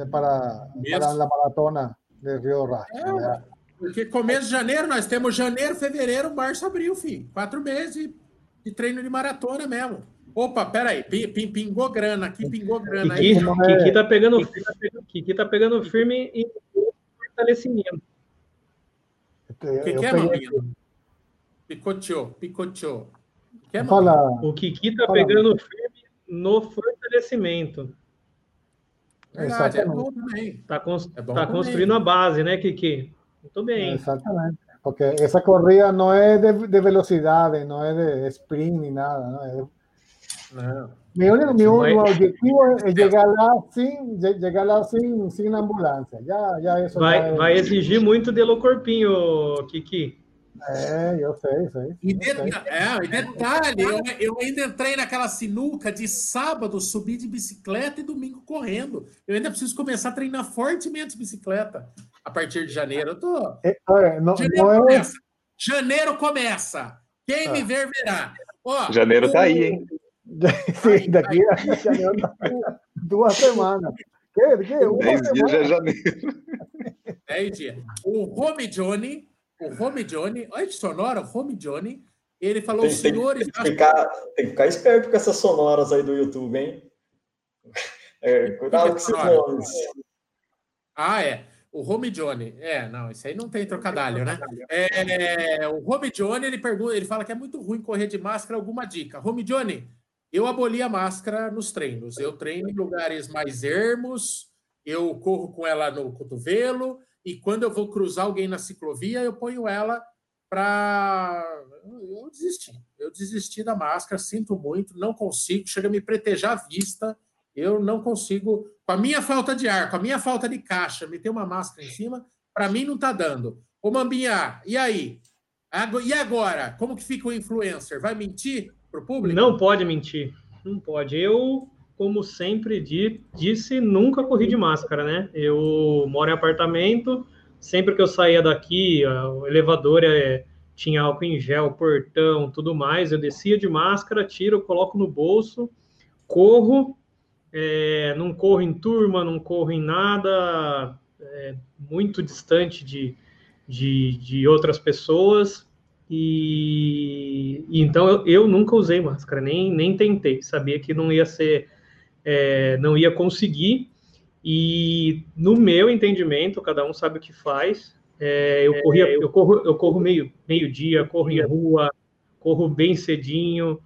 para, para a maratona de Rio do Rastro. É, porque começo de janeiro, nós temos janeiro, fevereiro, março, abril, filho. Quatro meses de, treino de maratona mesmo. Opa, peraí, pingou grana aqui, pingou grana. Kiki, aí, Kiki, tá pegando, Kiki tá pegando firme em fortalecimento. O que, que é, Maminho? Picoteou, picoteou. Que é, Fala. O Kiki tá Fala. pegando firme no fortalecimento. Verdade, é bom também. Tá, cons é bom tá construindo a base, né, Kiki? Muito bem. Exatamente. Porque essa corrida não é de, de velocidade, não é de sprint ni nada. Não é não. Mi único, mi único objetivo es llegar lá sin, llegar lá sin, sin ambulância. Já, já isso vai, é... vai exigir muito de corpinho, Kiki. É, eu sei, sei. E, de, é, e detalhe, eu, eu, ainda entrei naquela sinuca de sábado subir de bicicleta e domingo correndo. Eu ainda preciso começar a treinar fortemente bicicleta a partir de janeiro. Eu tô. É, é, não, janeiro, não é... começa. janeiro começa. Quem ah. me ver verá. Ó, janeiro o... tá aí, hein? [LAUGHS] Sim, daqui a janeiro, duas semanas. Que, que, uma Dez semana. dias já é janeiro. Dez dias. O Home Johnny o Home Johnny, olha que sonora, o Home Johnny, ele falou, tem, senhores... Tem, tem, que ficar, tem que ficar esperto com essas sonoras aí do YouTube, hein? [LAUGHS] É, cuidado com esses nomes. Ah, é. O Home Johnny, é, não, isso aí não tem trocadilho, né? É, o Home Johnny, ele pergunta, ele fala que é muito ruim correr de máscara, alguma dica? Home Johnny, eu aboli a máscara nos treinos. Eu treino em lugares mais ermos, eu corro com ela no cotovelo, e quando eu vou cruzar alguém na ciclovia, eu ponho ela para. Eu desisti. Eu desisti da máscara, sinto muito, não consigo, chega a me pretejar a vista. Eu não consigo, com a minha falta de ar, com a minha falta de caixa, meter uma máscara em cima, para mim não está dando. Ô Mambinha, e aí? E agora? Como que fica o influencer? Vai mentir para o público? Não pode mentir. Não pode. Eu como sempre disse, nunca corri de máscara, né? Eu moro em apartamento, sempre que eu saía daqui, o elevador é, tinha álcool em gel, portão, tudo mais, eu descia de máscara, tiro, coloco no bolso, corro, é, não corro em turma, não corro em nada, é, muito distante de, de, de outras pessoas, e, e, então eu, eu, nunca usei máscara, nem, nem tentei, sabia que não ia ser é, não ia conseguir. E no meu entendimento, cada um sabe o que faz. É, eu, corria, é, eu corro, eu corro meio, meio dia, corro em rua, corro bem cedinho,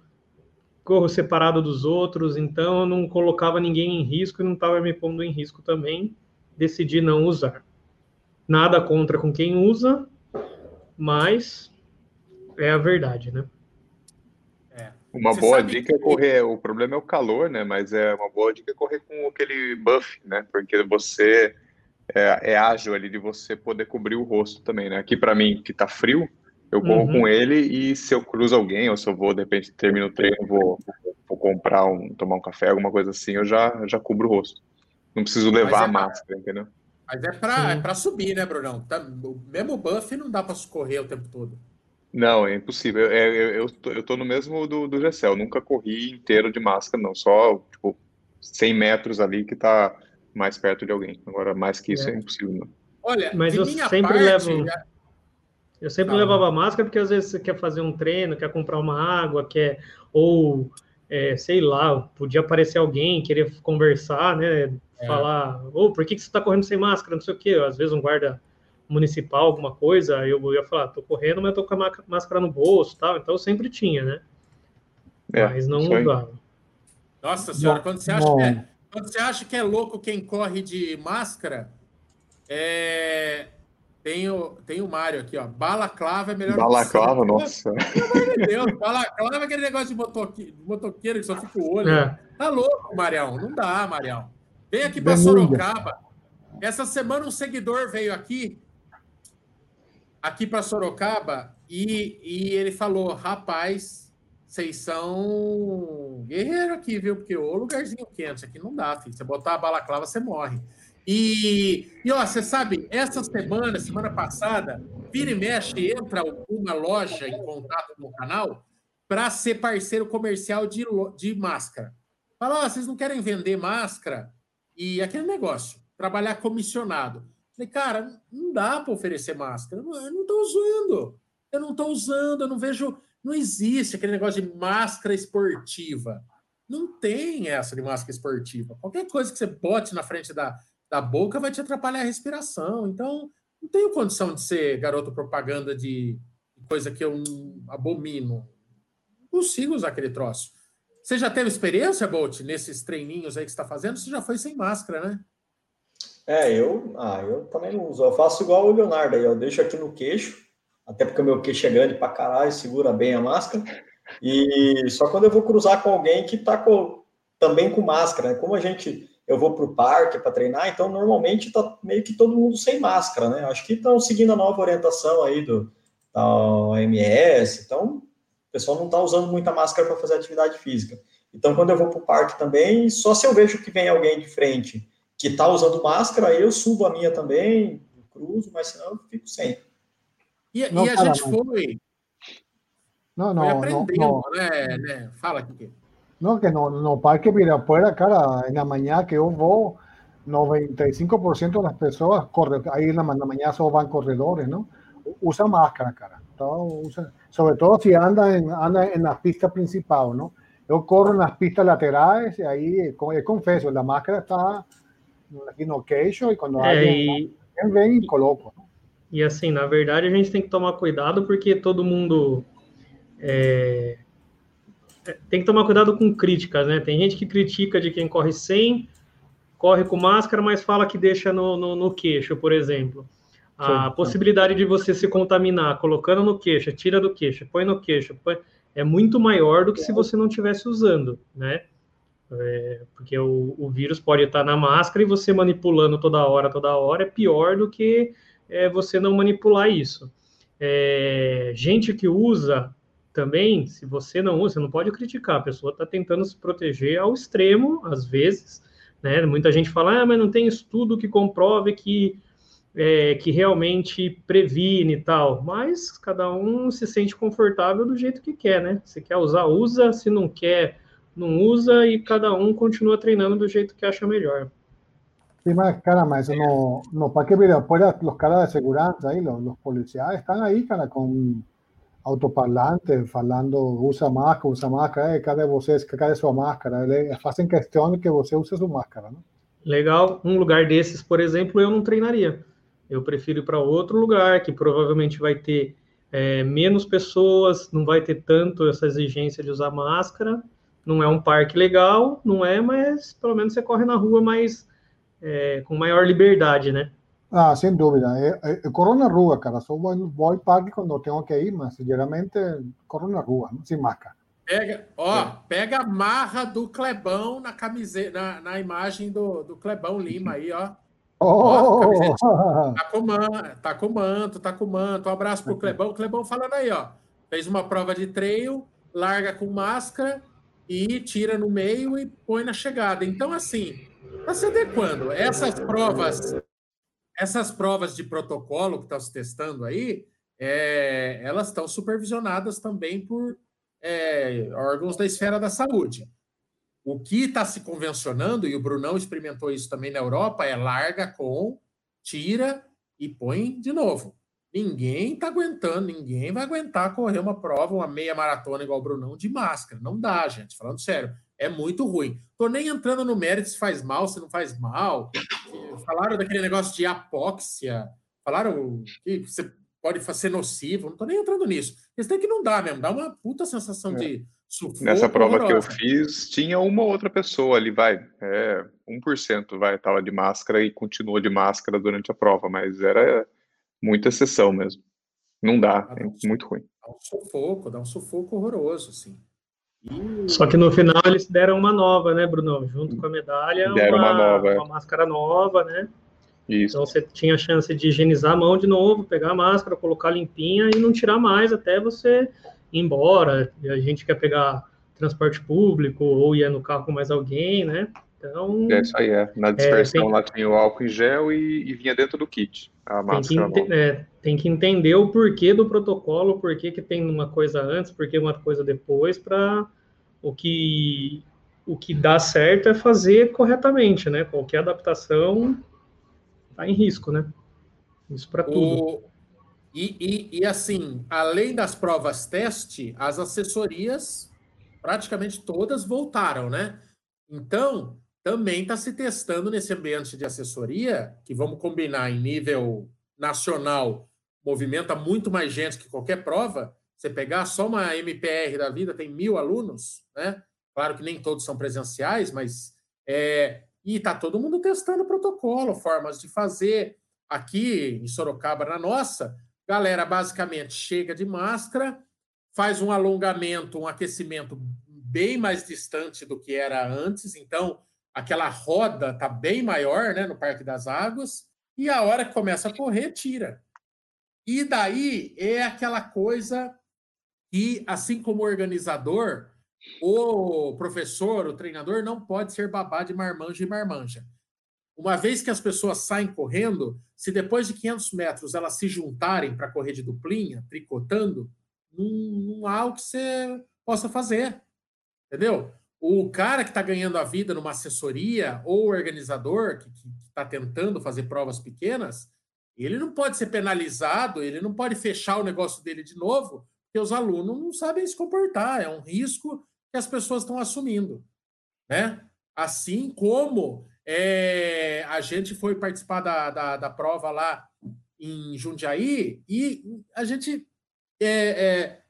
corro separado dos outros, então eu não colocava ninguém em risco e não estava me pondo em risco também. Decidi não usar. Nada contra com quem usa, mas é a verdade, né? Uma Você boa dica que... é correr. O problema é o calor, né? Mas é uma boa dica é correr com aquele buff, né? Porque você é, é ágil ali de você poder cobrir o rosto também, né? Aqui para mim, que tá frio, eu corro uhum. com ele e se eu cruzo alguém, ou se eu vou, de repente, termino o treino, vou, vou comprar um, tomar um café, alguma coisa assim, eu já, já cubro o rosto. Não preciso levar é a máscara, pra... entendeu? Mas é para é pra subir, né, Brunão? Tá, mesmo buff não dá para correr o tempo todo. Não, é impossível. É, eu, eu, tô, eu tô no mesmo do, do Gessel. Nunca corri inteiro de máscara, não. Só, tipo, 100 metros ali que tá mais perto de alguém. Agora, mais que isso é, é impossível. Não. Olha, mas eu sempre parte, levo. Já... Eu sempre levava máscara porque às vezes você quer fazer um treino, quer comprar uma água, quer. Ou, é, sei lá, podia aparecer alguém, querer conversar, né? É. Falar, ou oh, por que, que você tá correndo sem máscara? Não sei o quê. Às vezes um guarda municipal, alguma coisa, eu ia falar, tô correndo, mas tô com a máscara no bolso, tal. Então eu sempre tinha, né? É, mas não usava. Nossa senhora, quando você acha que é, quando você acha que é louco quem corre de máscara, é... tem, o, tem o Mário aqui, ó. Balaclava é melhor Balaclava, que nossa. Pelo amor de Deus, balaclava é aquele negócio de motoqueiro que só fica o olho. É. Tá louco, Marião. Não dá, Marião. Vem aqui para Sorocaba. Essa semana um seguidor veio aqui aqui para Sorocaba e, e ele falou: rapaz, vocês são guerreiro aqui, viu? Porque o lugarzinho quente aqui não dá, filho. Você botar a balaclava, você morre. E, e ó, você sabe, essa semana, semana passada, vira e mexe, entra uma loja em contato com o canal para ser parceiro comercial de, de máscara. Fala, ó, vocês não querem vender máscara? E aquele negócio, trabalhar comissionado. Falei, cara, não dá para oferecer máscara. Eu não estou usando. Eu não estou usando, eu não vejo. Não existe aquele negócio de máscara esportiva. Não tem essa de máscara esportiva. Qualquer coisa que você bote na frente da, da boca vai te atrapalhar a respiração. Então, não tenho condição de ser garoto propaganda de coisa que eu abomino. Não consigo usar aquele troço. Você já teve experiência, Bolt, nesses treininhos aí que está fazendo? Você já foi sem máscara, né? É, eu, ah, eu também não uso. Eu faço igual o Leonardo aí, eu deixo aqui no queixo, até porque o meu queixo é grande pra caralho, segura bem a máscara. E só quando eu vou cruzar com alguém que tá com, também com máscara, né? Como a gente, eu vou pro parque para treinar, então normalmente tá meio que todo mundo sem máscara, né? Acho que estão seguindo a nova orientação aí do da OMS, então o pessoal não tá usando muita máscara para fazer atividade física. Então quando eu vou pro parque também, só se eu vejo que vem alguém de frente que está usando máscara, aí eu subo a minha também, cruzo, mas senão eu fico sem. E, não, e a gente foi. Não, não, foi aprendendo, não, não. Né, né? Fala aqui. Não, que no, no Parque Ibirapuera, cara, na manhã que eu vou, 95% das pessoas correm, aí na, na manhã só vão corredores, não? Usa máscara, cara. Então, usa, sobre todo se anda em, anda em na pista principal, não? Eu corro nas pistas laterais e aí, eu confesso, a máscara está aqui no queixo e quando é, alguém e... vem, coloco. E assim, na verdade, a gente tem que tomar cuidado porque todo mundo é, é... tem que tomar cuidado com críticas, né? Tem gente que critica de quem corre sem, corre com máscara, mas fala que deixa no, no, no queixo, por exemplo. A sim, possibilidade de você se contaminar colocando no queixo, tira do queixo, põe no queixo, põe, é muito maior do que se você não estivesse usando, né? É, porque o, o, vírus pode estar na máscara e você manipulando toda hora, toda hora, é pior do que é, você não manipular isso. É, gente que usa também, se você não usa, você não pode criticar, a pessoa está tentando se proteger ao extremo, às vezes, né? Muita gente fala, ah, mas não tem estudo que comprove que, é, que realmente previne e tal, mas cada um se sente confortável do jeito que quer, né? Se quer usar, usa, se não quer não usa e cada um continua treinando do jeito que acha melhor. Sí, más, cara, mas no, no, ¿para qué mira? Los caras de seguridad ahí, los, los policías están ahí, cara, con autoparlantes, falando, usa máscara, usa máscara, eh, cadê vocês, cadê sua máscara? Eles fazem questão de que você use sua máscara, né? Legal. Um lugar desses, por exemplo, eu não treinaria. Eu prefiro ir para outro lugar que provavelmente vai ter é, menos pessoas, não vai ter tanto essa exigência de usar máscara não é um parque legal, não é, mas pelo menos você corre na rua mais é, com maior liberdade, né? Ah, sem dúvida. Eu, corro na rua, cara. Só vou, vou ao parque quando tenho que ir, mas geralmente corro na rua, não sem máscara. Pega, ó, é. pega a marra do Clebão na camiseta, na, na imagem do, do Clebão Lima aí, ó. Oh! Ó, [LAUGHS] tá com manto, tá com manto, tá com manto. Um abraço pro Clebão. O Clebão falando aí, ó. Fez uma prova de treino, larga com máscara, e tira no meio e põe na chegada. Então, assim, está se adequando. Essas provas, essas provas de protocolo que estão se testando aí, é, elas estão supervisionadas também por é, órgãos da esfera da saúde. O que está se convencionando, e o Brunão experimentou isso também na Europa, é larga com, tira e põe de novo. Ninguém está aguentando, ninguém vai aguentar correr uma prova, uma meia maratona igual o Brunão de máscara. Não dá, gente. Falando sério, é muito ruim. Tô nem entrando no mérito se faz mal, se não faz mal. Falaram daquele negócio de apóxia. Falaram que você pode ser nocivo. Não tô nem entrando nisso. Eles têm que não dá mesmo. Dá uma puta sensação é. de sufoco. Nessa prova horrorosa. que eu fiz, tinha uma outra pessoa ali, vai. É, 1% vai, tava de máscara e continuou de máscara durante a prova, mas era muita exceção mesmo. Não dá, é muito ruim. Dá um sufoco, dá um sufoco horroroso, assim. E... Só que no final eles deram uma nova, né, Bruno? Junto com a medalha, deram uma, uma nova, é. uma máscara nova, né? Isso. Então você tinha a chance de higienizar a mão de novo, pegar a máscara, colocar limpinha e não tirar mais até você ir embora. E a gente quer pegar transporte público ou ia no carro com mais alguém, né? Então. É isso aí, é. Na dispersão é, tem... lá tinha o álcool em gel e, e vinha dentro do kit. A máscara. Tem que, é, tem que entender o porquê do protocolo, por que tem uma coisa antes, por que uma coisa depois, para o que o que dá certo é fazer corretamente, né? Qualquer adaptação está em risco, né? Isso para tudo. O... E, e, e, assim, além das provas teste, as assessorias praticamente todas voltaram, né? Então, também está se testando nesse ambiente de assessoria, que vamos combinar em nível nacional, movimenta muito mais gente que qualquer prova. Você pegar só uma MPR da vida, tem mil alunos, né? Claro que nem todos são presenciais, mas é, e está todo mundo testando protocolo, formas de fazer. Aqui em Sorocaba, na nossa, galera basicamente chega de máscara, faz um alongamento, um aquecimento bem mais distante do que era antes. Então, aquela roda está bem maior né, no Parque das Águas, e a hora que começa a correr, tira. E daí é aquela coisa que, assim como organizador, o professor, o treinador, não pode ser babá de marmanja e marmanja. Uma vez que as pessoas saem correndo, se depois de 500 metros elas se juntarem para correr de duplinha, tricotando, não, não há o que você possa fazer. Entendeu? O cara que está ganhando a vida numa assessoria ou organizador que está tentando fazer provas pequenas, ele não pode ser penalizado, ele não pode fechar o negócio dele de novo, porque os alunos não sabem se comportar. É um risco que as pessoas estão assumindo. Né? Assim como é, a gente foi participar da, da, da, prova lá em Jundiaí e a gente é, é,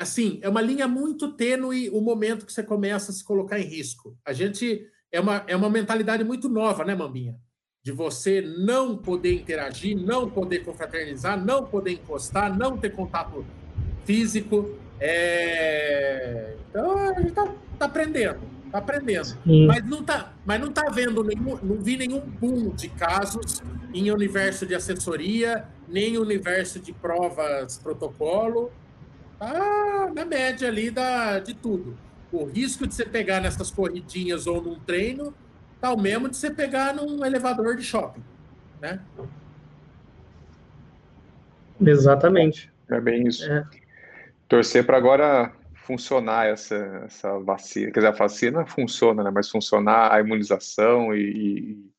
assim, é uma linha muito tênue o momento que você começa a se colocar em risco. A gente é uma, é uma mentalidade muito nova, né, Mambinha? De você não poder interagir, não poder confraternizar, não poder encostar, não ter contato físico. É... Então a gente está tá aprendendo, tá aprendendo. Sim. Mas não tá, mas não tá vendo nenhum, não vi nenhum boom de casos em universo de assessoria, nem universo de provas protocolo tá na média ali da, de tudo. O risco de você pegar nessas corridinhas ou num treino tá o mesmo de você pegar num elevador de shopping, né? Exatamente. É bem isso. É. Torcer para agora funcionar essa, essa vacina. Quer dizer, a vacina funciona, né? Mas funcionar a imunização e,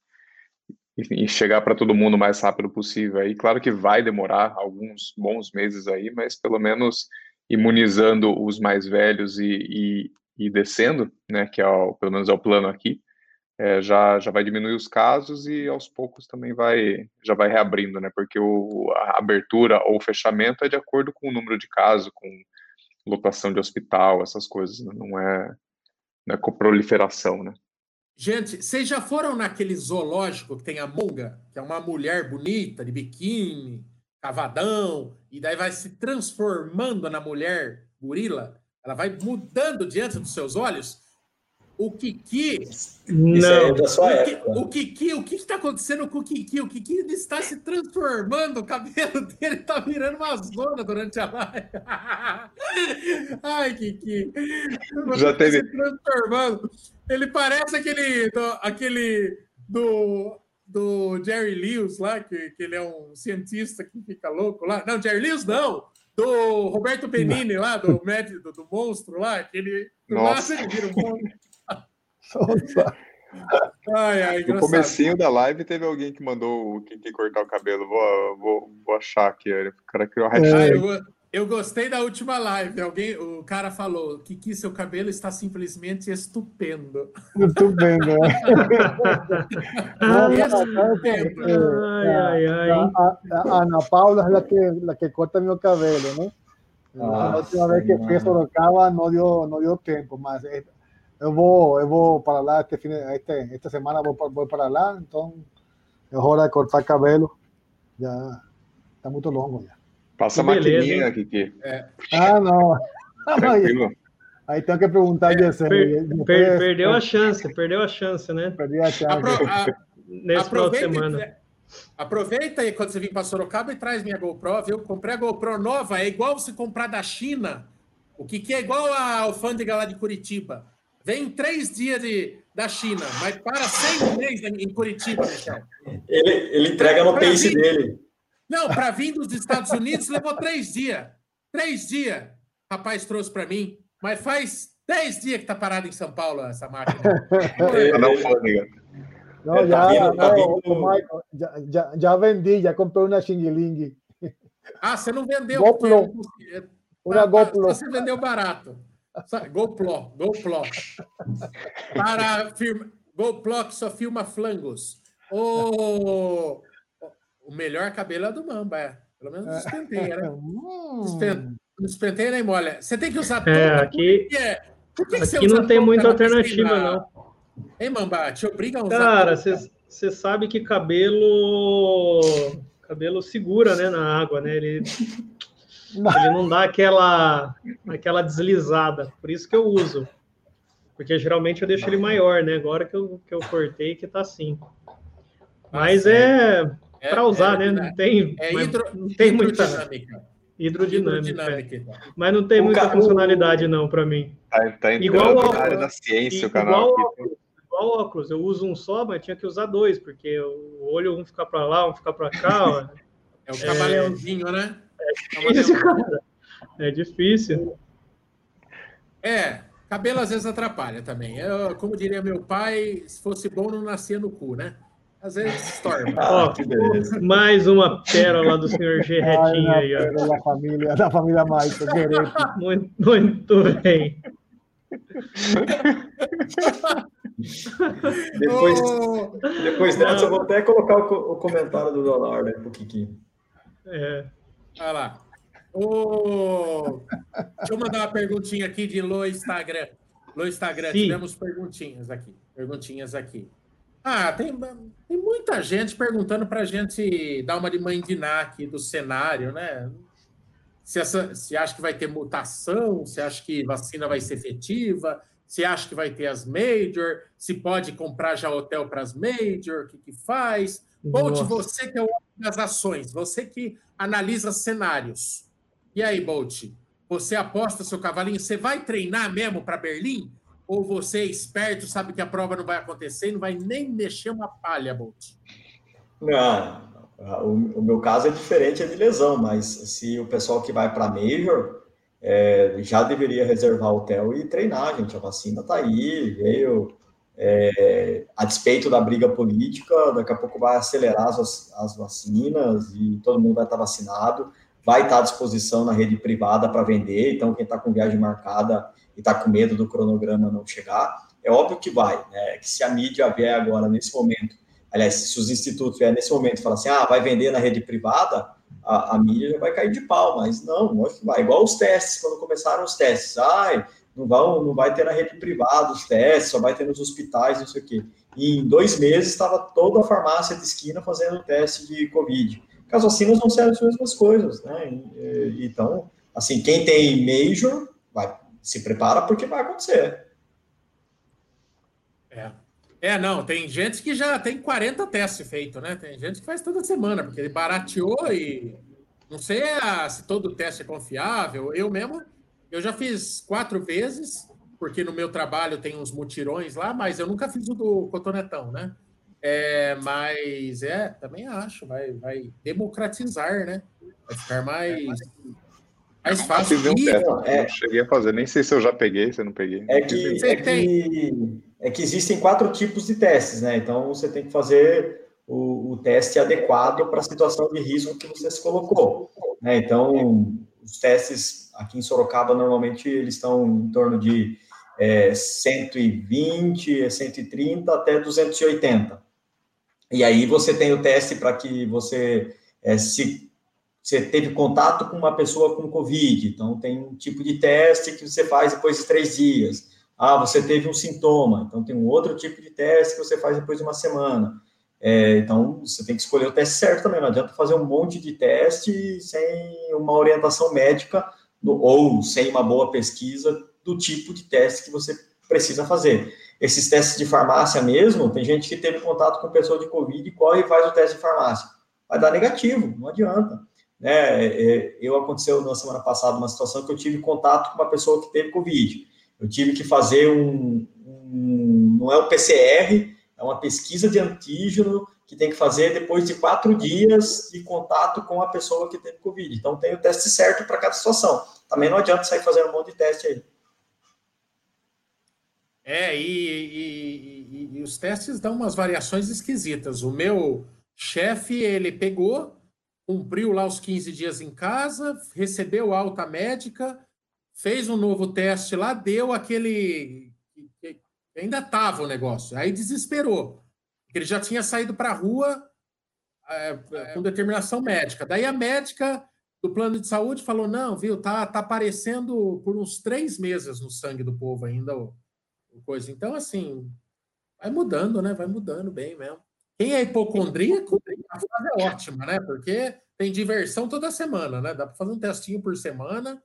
e, e chegar para todo mundo o mais rápido possível. Aí, claro que vai demorar alguns bons meses aí, mas pelo menos imunizando os mais velhos e, e, e descendo, né, que é o, pelo menos é o plano aqui, é, já, já vai diminuir os casos e aos poucos também vai já vai reabrindo, né, porque o, a abertura ou fechamento é de acordo com o número de casos, com lotação de hospital, essas coisas, né, não é, não é com proliferação, né. Gente, vocês já foram naquele zoológico que tem a Munga, que é uma mulher bonita, de biquíni, cavadão, e daí vai se transformando na mulher gorila, ela vai mudando diante dos seus olhos. O Kiki. Não, é da sua o, época. o Kiki, o que está acontecendo com o Kiki? O Kiki está se transformando, o cabelo [LAUGHS] dele está virando uma zona durante a live. [LAUGHS] Ai, Kiki. Já teve. Se transformando. Ele parece aquele aquele do do Jerry Lewis lá, que, que ele é um cientista que fica louco lá. Não, Jerry Lewis não! Do Roberto Benini lá, do médico do, do, monstro lá, que ele. Nossa. ele vira um monstro. Nossa. Ai, ai, no comecinho da live teve alguém que mandou o que cortar o cabelo. Vou, vou, vou achar aqui. O cara criou a hashtag. Ah, eu gostei da última live. Alguém, o cara falou que, que seu cabelo está simplesmente estupendo. Estupendo. ai, ai, ai. A, a, Ana Paula é a que, la que corta meu cabelo, né? Ah, a última vez que fui a Sorocaba não deu, não deu tempo, mas eu vou, eu vou para lá este, este, esta semana vou, vou para lá, então é hora de cortar cabelo. Já está muito longo já. Passa a maquininha, hein? Kiki. É. [LAUGHS] Ah, não. [LAUGHS] Tranquilo. Aí tem que perguntar de per, per, per, Perdeu a chance, perdeu a chance, né? Perdeu a chance. Apro, a, [LAUGHS] Nesse final de semana. Aproveita aí quando você vir para Sorocaba e traz minha GoPro, viu? Comprei a GoPro nova, é igual você comprar da China. O que, que é igual a alfândega lá de Curitiba. Vem três dias de, da China, mas para seis meses em Curitiba, Michel. Ele, ele entrega no pace dele. Não, para vir dos Estados Unidos levou três dias. Três dias, rapaz trouxe para mim. Mas faz dez dias que está parado em São Paulo essa máquina. [LAUGHS] é, não. No, é, ya, tá tá Michael, ya, ya, ya, vendí, ya compré una Xing Ah, você não vendeu. GoPro. Uma GoPro. Você vendeu barato. GoPro, GoPro. Para firma, GoPro que só filma flangos. O, o melhor cabelo é do Mamba, é. Pelo menos despenteia, né? [LAUGHS] Despenteia nem molha. Você tem que usar é, aqui, por que, por que aqui não tem muita alternativa, não. Hein, Mamba? Te obriga a usar. Cara, você sabe que cabelo. Cabelo segura, né, na água, né? Ele, ele não dá aquela, aquela deslizada. Por isso que eu uso. Porque geralmente eu deixo ele maior, né? Agora que eu, que eu cortei, que tá assim. Mas é, é para usar, é, né? Não tem, é hidro, não tem muita hidrodinâmica. hidrodinâmica. É. Mas não tem muita funcionalidade, não, para mim. Tá, tá igual ao, área da ciência, o canal aqui igual óculos, eu uso um só, mas tinha que usar dois, porque o olho um fica para lá, um fica para cá. [LAUGHS] é o camaleãozinho, é... né? É difícil, cara. É difícil. É, cabelo às vezes atrapalha também. Eu, como diria meu pai, se fosse bom, não nascia no cu, né? Às vezes estorma. [LAUGHS] Ah, mais uma pérola do senhor G Retinho aí, ó. Da família, da família mais, [LAUGHS] muito, muito bem. depois, oh, [LAUGHS] depois dessa, eu vou até colocar o, o comentário do Leonardo aí pro Kiki. É. Olha lá. Oh, deixa eu mandar uma perguntinha aqui de Lo Instagram. Lo Instagram, Sim. tivemos perguntinhas aqui. Perguntinhas aqui. Ah, tem, tem muita gente perguntando para a gente dar uma de mãe de aqui do cenário, né? Se, essa, se acha que vai ter mutação, se acha que vacina vai ser efetiva, se acha que vai ter as major, se pode comprar já hotel para as major, o que, que faz. Bolt, você que é o homem das ações, você que analisa cenários. E aí, Bolt, você aposta seu cavalinho, você vai treinar mesmo para Berlim? Ou você é esperto, sabe que a prova não vai acontecer e não vai nem mexer uma palha, Bolt? Não, o, o meu caso é diferente, é de lesão, mas se o pessoal que vai para Major é, já deveria reservar hotel e treinar, gente. A vacina está aí, veio. É, a despeito da briga política, daqui a pouco vai acelerar as, as vacinas e todo mundo vai estar vacinado, vai estar à disposição na rede privada para vender. Então, quem está com viagem marcada está com medo do cronograma não chegar, é óbvio que vai, né? Que se a mídia vier agora nesse momento, aliás, se os institutos vier nesse momento falar assim, ah, vai vender na rede privada, a, a mídia vai cair de pau, mas não, não vai. Igual os testes, quando começaram os testes, ai, não, vão, não vai ter na rede privada os testes, só vai ter nos hospitais, não sei o quê. E em dois meses estava toda a farmácia de esquina fazendo teste de Covid. As vacinas vão ser as mesmas coisas, né? Então, assim, quem tem major, vai, se prepara porque vai acontecer. É. É, não, tem gente que já tem 40 testes feitos, né? Tem gente que faz toda semana, porque ele barateou e não sei se todo teste é confiável. Eu mesmo, eu já fiz quatro vezes, porque no meu trabalho tem uns mutirões lá, mas eu nunca fiz o do cotonetão, né? É, mas é, também acho, vai, vai democratizar, né? Vai ficar mais, mais fácil. Um teste, é, cheguei a fazer, nem sei se eu já peguei, se eu não peguei. É que, é que é que existem quatro tipos de testes, né? Então você tem que fazer o, o teste adequado para a situação de risco que você se colocou. Né? Então, os testes aqui em Sorocaba normalmente eles estão em torno de é, 120, 130 até 280. E aí você tem o teste para que você é, se você teve contato com uma pessoa com Covid, então tem um tipo de teste que você faz depois de três dias. Ah, você teve um sintoma, então tem um outro tipo de teste que você faz depois de uma semana. É, então, você tem que escolher o teste certo também. Não adianta fazer um monte de teste sem uma orientação médica ou sem uma boa pesquisa do tipo de teste que você precisa fazer. esses testes de farmácia mesmo, tem gente que teve contato com pessoa de Covid e corre e faz o teste de farmácia. Vai dar negativo, não adianta. Né? É, é, eu aconteceu na semana passada uma situação que eu tive contato com uma pessoa que teve Covid. Eu tive que fazer um, um não é um PCR, é uma pesquisa de antígeno que tem que fazer depois de quatro dias de contato com a pessoa que teve Covid. Então tem o teste certo para cada situação. Também não adianta sair fazendo um monte de teste aí. É, e, e, e, e, os testes dão umas variações esquisitas. O meu chefe, ele pegou, cumpriu lá os 15 dias em casa, recebeu alta médica, fez um novo teste lá, deu aquele. Ainda estava o negócio, aí desesperou. Ele já tinha saído para a rua é, com determinação médica. Daí a médica do plano de saúde falou: não, viu, tá, tá aparecendo por uns três meses no sangue do povo ainda coisa. Então, assim, vai mudando, né? Vai mudando bem mesmo. Quem é hipocondríaco, a fase é ótima, né? Porque tem diversão toda semana, né? Dá para fazer um testinho por semana.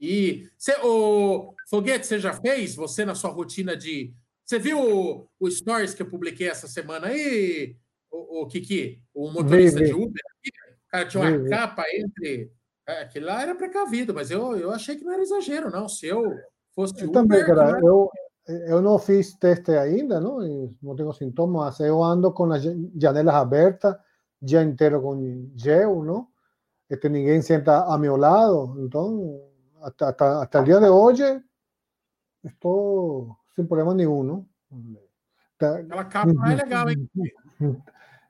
E você, o Foguete, você já fez? Você na sua rotina de. Você viu o, o stories que eu publiquei essa semana aí, o, o Kiki? O motorista de Uber? O cara tinha uma capa entre. É, aquele lá era precavido, mas eu, eu achei que não era exagero, não. Se eu fosse eu Uber. Também, cara, eu, eu não fiz teste ainda, não, não tenho sintomas. Eu ando com as janelas abertas, dia inteiro com gel, não? Este, ninguém senta a meu lado. Então, até, até, até o dia de hoje, estou sem problema nenhum, não? Aquela capa é legal, hein?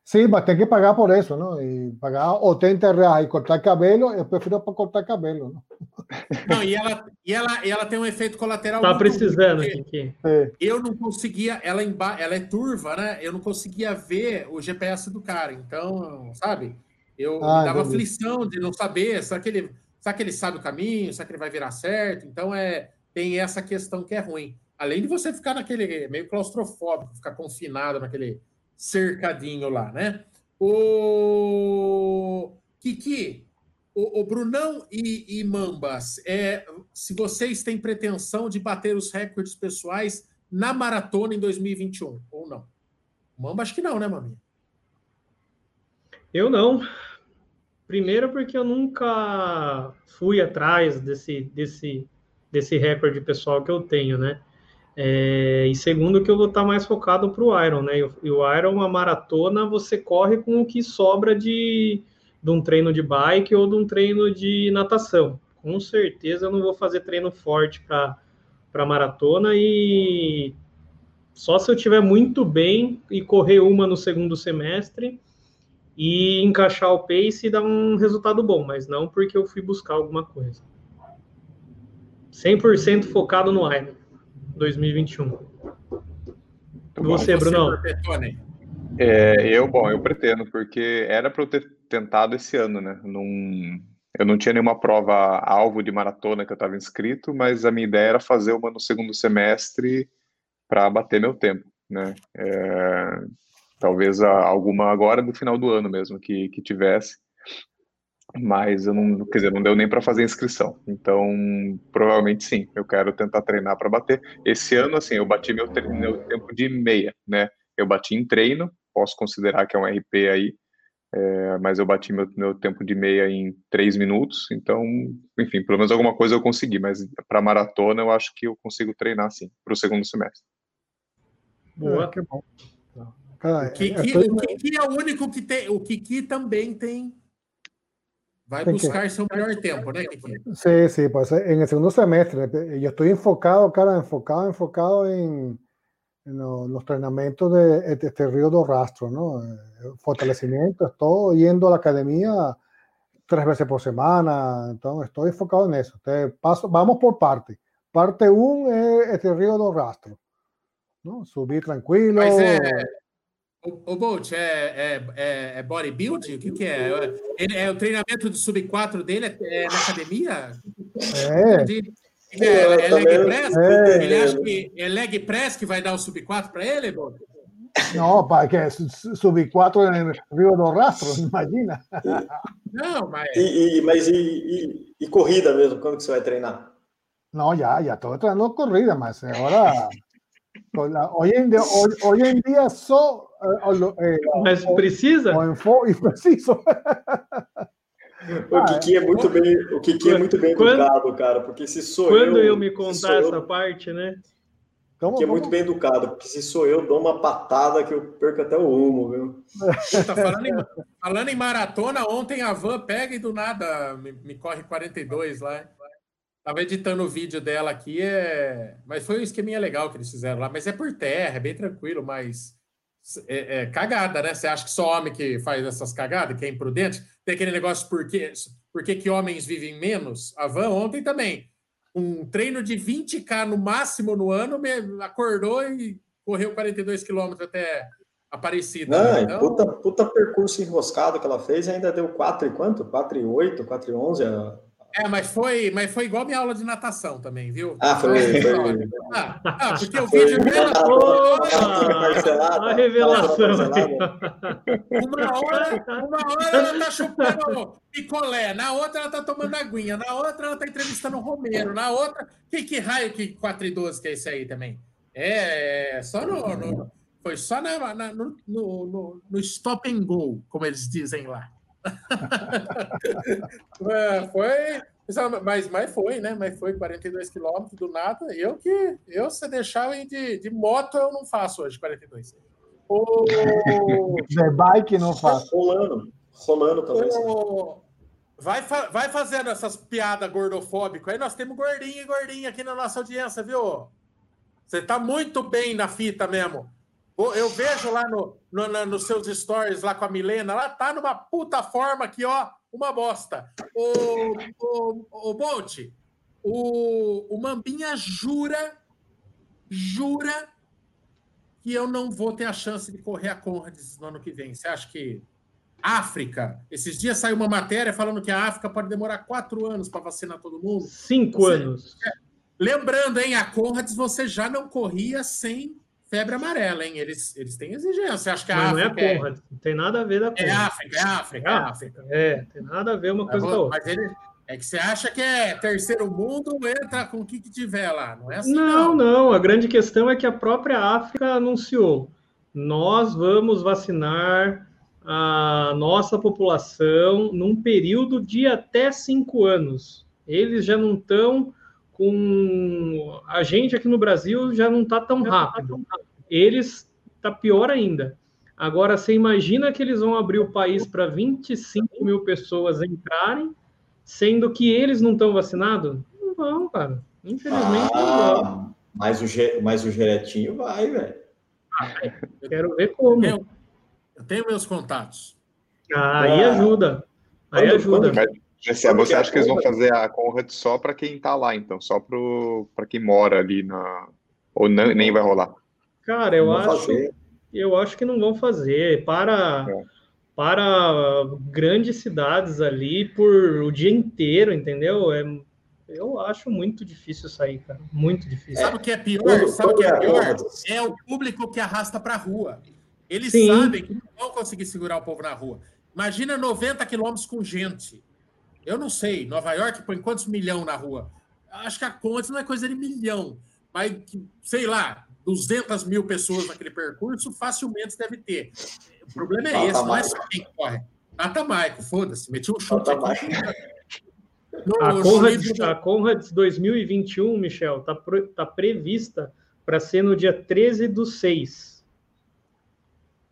Sí, mas tem que pagar por isso, não? E pagar 80 reais e cortar cabelo, eu prefiro para cortar cabelo, não? [LAUGHS] Não, e ela, e ela, e ela tem um efeito colateral. Tá precisando, aqui. É. Eu não conseguia, ela, emba, ela é turva, né? Eu não conseguia ver o GPS do cara. Então, sabe? Eu ah, dava aflição de não saber, será que, ele, será que ele sabe o caminho? Será que ele vai virar certo? Então, é, tem essa questão que é ruim. Além de você ficar naquele meio claustrofóbico, ficar confinado naquele cercadinho lá, né? O Kiki, o, o Brunão e, e, Mambas, é, se vocês têm pretensão de bater os recordes pessoais na maratona em 2021 ou não? Mamba, acho que não, né, Maminha? Eu não. Primeiro porque eu nunca fui atrás desse, desse, desse recorde pessoal que eu tenho, né? É, e segundo, que eu vou estar mais focado para o Iron, né? E o Iron, uma maratona, você corre com o que sobra de, de um treino de bike ou de um treino de natação. Com certeza eu não vou fazer treino forte para maratona e só se eu tiver muito bem e correr uma no segundo semestre e encaixar o pace e dar um resultado bom, mas não porque eu fui buscar alguma coisa. 100% focado no Iron. 2021. E você, Bruno? É, eu, bom, eu pretendo, porque era para eu ter tentado esse ano, né? Num, eu não tinha nenhuma prova alvo de maratona que eu estava inscrito, mas a minha ideia era fazer uma no segundo semestre para bater meu tempo, né? É, talvez alguma agora no final do ano mesmo que, que tivesse mas eu não, quer dizer, não deu nem para fazer inscrição. Então, provavelmente sim, eu quero tentar treinar para bater. Esse ano, assim, eu bati meu, meu, tempo de meia, né? Eu bati em treino, posso considerar que é um RP aí, é, mas eu bati meu, meu tempo de meia em três minutos. Então, enfim, pelo menos alguma coisa eu consegui, mas para maratona eu acho que eu consigo treinar sim, para o segundo semestre. Boa, é, que bom. o Kiki, o Kiki é o único que tem, o Kiki também tem Vai buscar que... seu mejor tiempo, ¿no? Sí, sí, pues en el segundo semestre yo estoy enfocado, cara, enfocado, enfocado en, en los, los, entrenamientos de este Río do Rastro, ¿no? Eh, fortalecimiento, estoy yendo a la academia tres veces por semana, entonces estoy enfocado en eso. Entonces, paso, vamos por parte. Parte 1 es este Río do Rastro, ¿no? Subir tranquilo. Mas é, O, o Bolt, é, é, é, bodybuilding? O que, que é? Ele, é o treinamento do sub-4 dele é, é, na academia? É. É, é leg press? É. Ele acha que é leg press que vai dar o sub-4 para ele, Bolt? Não, para que sub-4 no Rio do Rastro, [LAUGHS] imagina. Não, mas... E, e mas e, e, e, corrida mesmo, quando que você vai treinar? Não, já, já estou treinando corrida, mas agora Hoy en día, hoy, hoy en día só. Eh, Mas precisa? O, e preciso. O Kiki é muito bem, o Kiki é muito bem educado, cara, porque se sou quando eu. Quando eu me contar essa eu, parte, né? Que é muito bem educado, porque se sou eu, dou uma patada que eu perco até o rumo, viu? Tá falando, em, falando em maratona, ontem a van pega e do nada me, me corre 42 lá. Tava editando o vídeo dela aqui, é... mas foi um esqueminha legal que eles fizeram lá, mas é por terra, é bem tranquilo, mas é, é, cagada, né? Você acha que só homem que faz essas cagadas, que é imprudente? Tem aquele negócio por que, por que, homens vivem menos? A Van ontem também. Um treino de 20K no máximo no ano, acordou e correu 42 quilômetros até Aparecida. Não, né? então... puta, puta percurso enroscado que ela fez ainda deu 4 e quanto? 4 e 8, 4 e 11 a, é, mas foi, mas foi igual minha aula de natação também, viu? Ah, foi. foi... Ah, ah, porque o vídeo dela. a revelação. [LAUGHS] Uma hora, uma hora ela tá chupando picolé, na outra ela tá tomando aguinha, na outra ela tá entrevistando o Romero, na outra. Que, que raio que 4 e 12 que é esse aí também? É, só no. no foi só na, na no, no, no stop and go, como eles dizem lá. [LAUGHS] é, foi. Mas, mas foi, né? Mas foi 42 quilômetros do nada. Eu que. Eu, se deixar eu de, de moto, eu não faço hoje 42. O... De bike não faço. Rolando. Rolando talvez. O... Vai, fa... vai fazendo essas piadas gordofóbicas. Aí nós temos gordinho e gordinha aqui na nossa audiência, viu? Você tá muito bem na fita mesmo. Eu vejo lá no, no, no, nos seus stories lá com a Milena, ela tá numa puta forma aqui, ó, uma bosta. O, o, o Bolt, o, o Mambinha jura, jura que eu não vou ter a chance de correr a Conrads no ano que vem. Você acha que África, esses dias saiu uma matéria falando que a África pode demorar quatro anos para vacinar todo mundo. Cinco você, anos. Lembrando, hein, a Conrads você já não corria sem febre amarela, hein? Eles, eles têm exigência. Acho que a Mas África. Não é a Conrad, não tem nada a ver da Conrad. É África, é África, é África. É, tem nada a ver uma coisa com a outra. Mas ele, é que você acha que é terceiro mundo, entra com o que, que tiver lá. Não é assim. Não, não, não. A grande questão é que a própria África anunciou: nós vamos vacinar a nossa população num período de até cinco anos. Eles já não estão com a gente aqui no Brasil já não está tão rápido. Eles está pior ainda. Agora, você imagina que eles vão abrir o país para 25 mil pessoas entrarem, sendo que eles não estão vacinados? Não vão, cara. Infelizmente ah, não vão. Mas o, mas o Geretinho vai, velho. Quero ver como. Eu, eu tenho meus contatos. Ah, aí ah, ajuda. Aí quando, ajuda. Quando, você, você acha que eles vão fazer a Conrad só para quem está lá, então? Só para quem mora ali na. Ou não, nem vai rolar? Cara, eu acho. Eu acho que não vão fazer. Para. É. Para grandes cidades ali por o dia inteiro, entendeu? É, eu acho muito difícil sair, cara. Muito difícil. Sabe o que é pior? Sabe o que é pior? É o público que arrasta para a rua. Eles Sim. sabem que não vão conseguir segurar o povo na rua. Imagina 90 quilômetros com gente. Eu não sei, Nova York põe quantos milhão na rua? Acho que a conta não é coisa de milhão, mas sei lá, 200 mil pessoas naquele percurso, facilmente deve ter. O problema é Nata esse, não é só quem corre. Nata Maico, foda-se, meti um chute aqui. No, a, Conrads, do... a Conrads 2021, Michel, está tá prevista para ser no dia 13 do 6.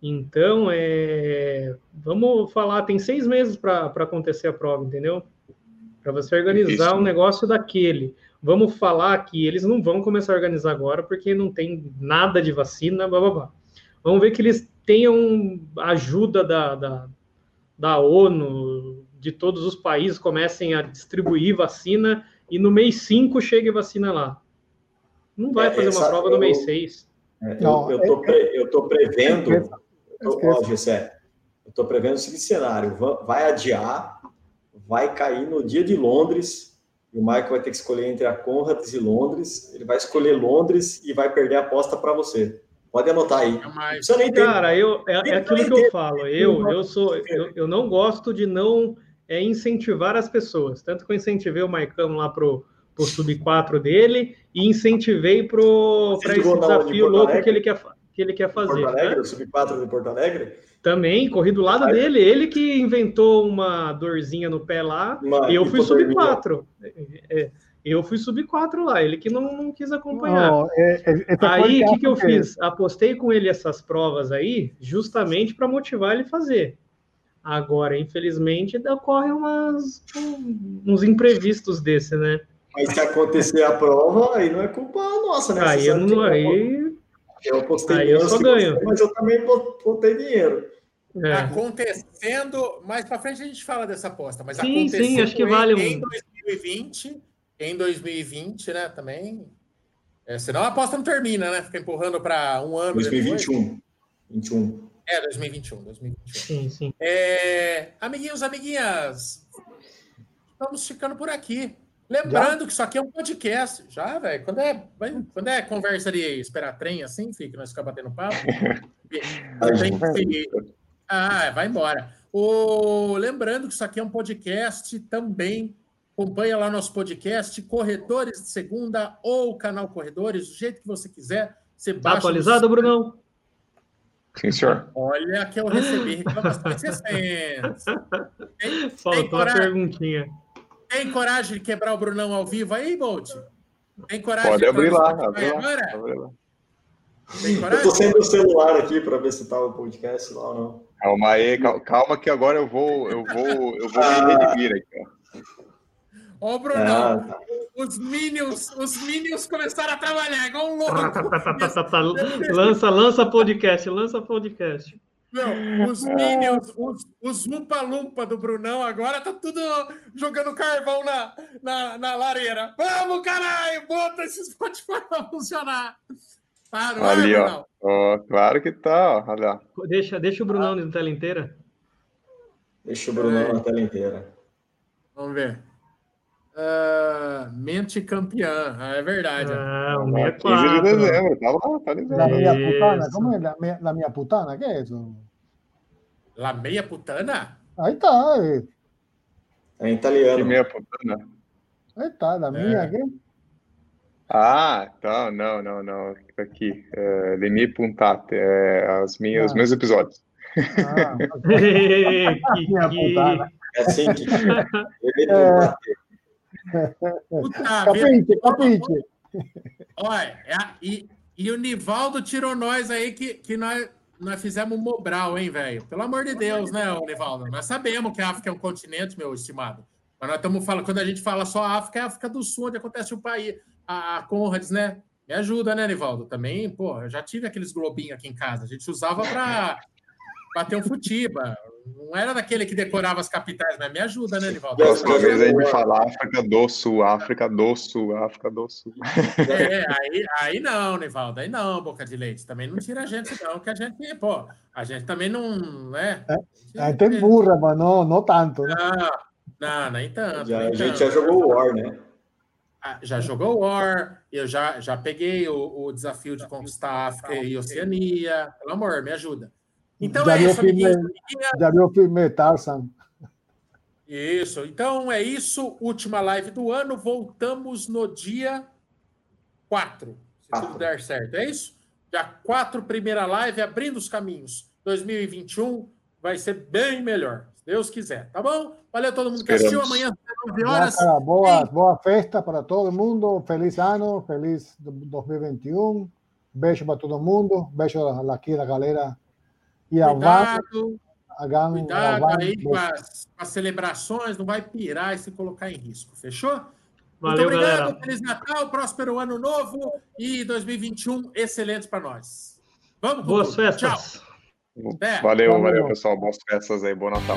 Então, é, vamos falar, tem seis meses para acontecer a prova, entendeu? Para você organizar um negócio daquele. Vamos falar que eles não vão começar a organizar agora, porque não tem nada de vacina, blá, blá, blá. Vamos ver que eles tenham ajuda da, da, da ONU, de todos os países comecem a distribuir vacina e no mês 5 chegue vacina lá. Não vai é, fazer uma prova no mês 6. É, eu, eu, tô pre, eu tô prevendo Ó, Gessé, eu estou prevendo o seguinte cenário: vai adiar, vai cair no dia de Londres, e o Michael vai ter que escolher entre a Conrads e Londres. Ele vai escolher Londres e vai perder a aposta para você. Pode anotar aí. Você nem Cara, eu, é, é aquilo que eu falo. Eu, eu, sou, eu, eu não gosto de não é, incentivar as pessoas. Tanto que eu incentivei o Maicano lá pro, o sub-4 dele e incentivei para esse desafio louco que ele quer, que ele quer fazer. Porto Alegre, né? o sub-4 de Porto Alegre? Também, corri do lado dele, ele que inventou uma dorzinha no pé lá, uma eu fui sub-4. É, eu fui sub-4 lá, ele que não, não quis acompanhar. Oh, é, é, aí, o que, que eu fiz? Apostei com ele essas provas aí, justamente para motivar ele a fazer. Agora, infelizmente, ocorrem umas, uns imprevistos desse, né? Mas se acontecer a prova, aí não é culpa nossa, né? Aí, eu, não, aí, eu postei aí eu só ganho. Você, mas eu também botei dinheiro. É. Acontecendo, mais para frente a gente fala dessa aposta, mas sim, sim, acho que vale em, em 2020, em 2020, né, também. É, senão a aposta não termina, né? Fica empurrando para um ano 2021. Depois. 21. É, 2021, 2021. Sim, sim. É, amiguinhos, amiguinhas, estamos ficando por aqui. Lembrando já? que isso aqui é um podcast. Já, velho. Quando é, quando é conversa de esperar trem assim, fica, nós ficamos batendo papo. [LAUGHS] tem que... Ah, vai embora. O... Lembrando que isso aqui é um podcast também. Acompanha lá nosso podcast, Corredores de Segunda ou canal Corredores, do jeito que você quiser. Você tá atualizado, Brunão? Sim, senhor. Olha que eu recebi reclamações recentes. [LAUGHS] Tem, Faltou tem a perguntinha. Tem coragem de quebrar o Brunão ao vivo aí, Bolt? Tem coragem Pode abrir lá, abrir lá, abrir lá. Tem coragem? Eu tô sem o celular aqui para ver se tá o podcast lá ou não. Calma aí, calma que agora eu vou, eu vou, eu vou ah. me redimir aqui, ó. Ó, Brunão, ah, tá. os Minions, os Minions começaram a trabalhar igual um louco. [LAUGHS] lança, lança podcast, lança podcast. Não, os Minions, os, os Lumpa Lumpa do Brunão agora tá tudo jogando carvão na, na, na lareira. Vamos, caralho, bota esse Spotify pra funcionar. Ali, ó. ó. Claro que tá, ó. Olha. Deixa, deixa o Brunão ah. na tela inteira. Deixa o Brunão é. na tela inteira. Vamos ver. Uh, mente campeã, ah, é verdade. Ah, o 15 de dezembro, tá lá, tá ligado. La meia putana, como é la, la meia putana? Que é isso? La meia putana? Aí tá. É, italiano. Que meia putana? Aí tá, da minha é. aqui. Ah, tá, não, não, não. Aqui, é, Leni Puntate, é, as minhas, ah. os meus episódios. Ah, [LAUGHS] que, [LAUGHS] que... É assim que. [LAUGHS] É. Puta, capite, capite. Olha, é, e, e o Nivaldo tirou nós aí que, que nós, nós fizemos Mobral, hein, velho? Pelo amor de Deus, né, Nivaldo? Nós sabemos que a África é um continente, meu estimado. Mas nós estamos falando, quando a gente fala só África, é a África do Sul, onde acontece o país. A, a Conrads, né? Me ajuda, né, Nivaldo? Também, pô, eu já tive aqueles globinhos aqui em casa. A gente usava para bater um futiba. Não era daquele que decorava as capitais, mas me ajuda, né, Nivaldo? Próxima vez a gente fala África do Sul, África do Sul, África do Sul. É, aí, aí não, Nivaldo, aí não, Boca de Leite. Também não tira a gente, não, que a gente, pô, a gente também não, né? É, tem burra, mas não, não tanto. Né? Não, não, nem tanto. Já, nem a gente tanto. já jogou War, né? Ah, já jogou War, eu já, já peguei o, o desafio de conquistar a África e Oceania. Pelo amor, me ajuda. Então já é isso, filme, Já viu o filme Tarzan? Isso. Então é isso. Última live do ano. Voltamos no dia 4, se ah. tudo der certo. É isso? Dia 4, primeira live, abrindo os caminhos. 2021 vai ser bem melhor, se Deus quiser. Tá bom? Valeu todo mundo que assistiu. Amanhã, 9 horas. Boa, boa, boa festa para todo mundo. Feliz ano, feliz 2021. Beijo para todo mundo. Beijo aqui da galera e cuidado, a cuidado aí com as, com as, celebrações, não vai pirar e se colocar em risco, fechou? Valeu, Muito obrigado, galera. Feliz Natal, próspero ano novo e 2021 excelente para nós. Vamos, Boas festas. Tchau. Valeu, valeu, valeu, pessoal. Boas festas aí, bom Natal.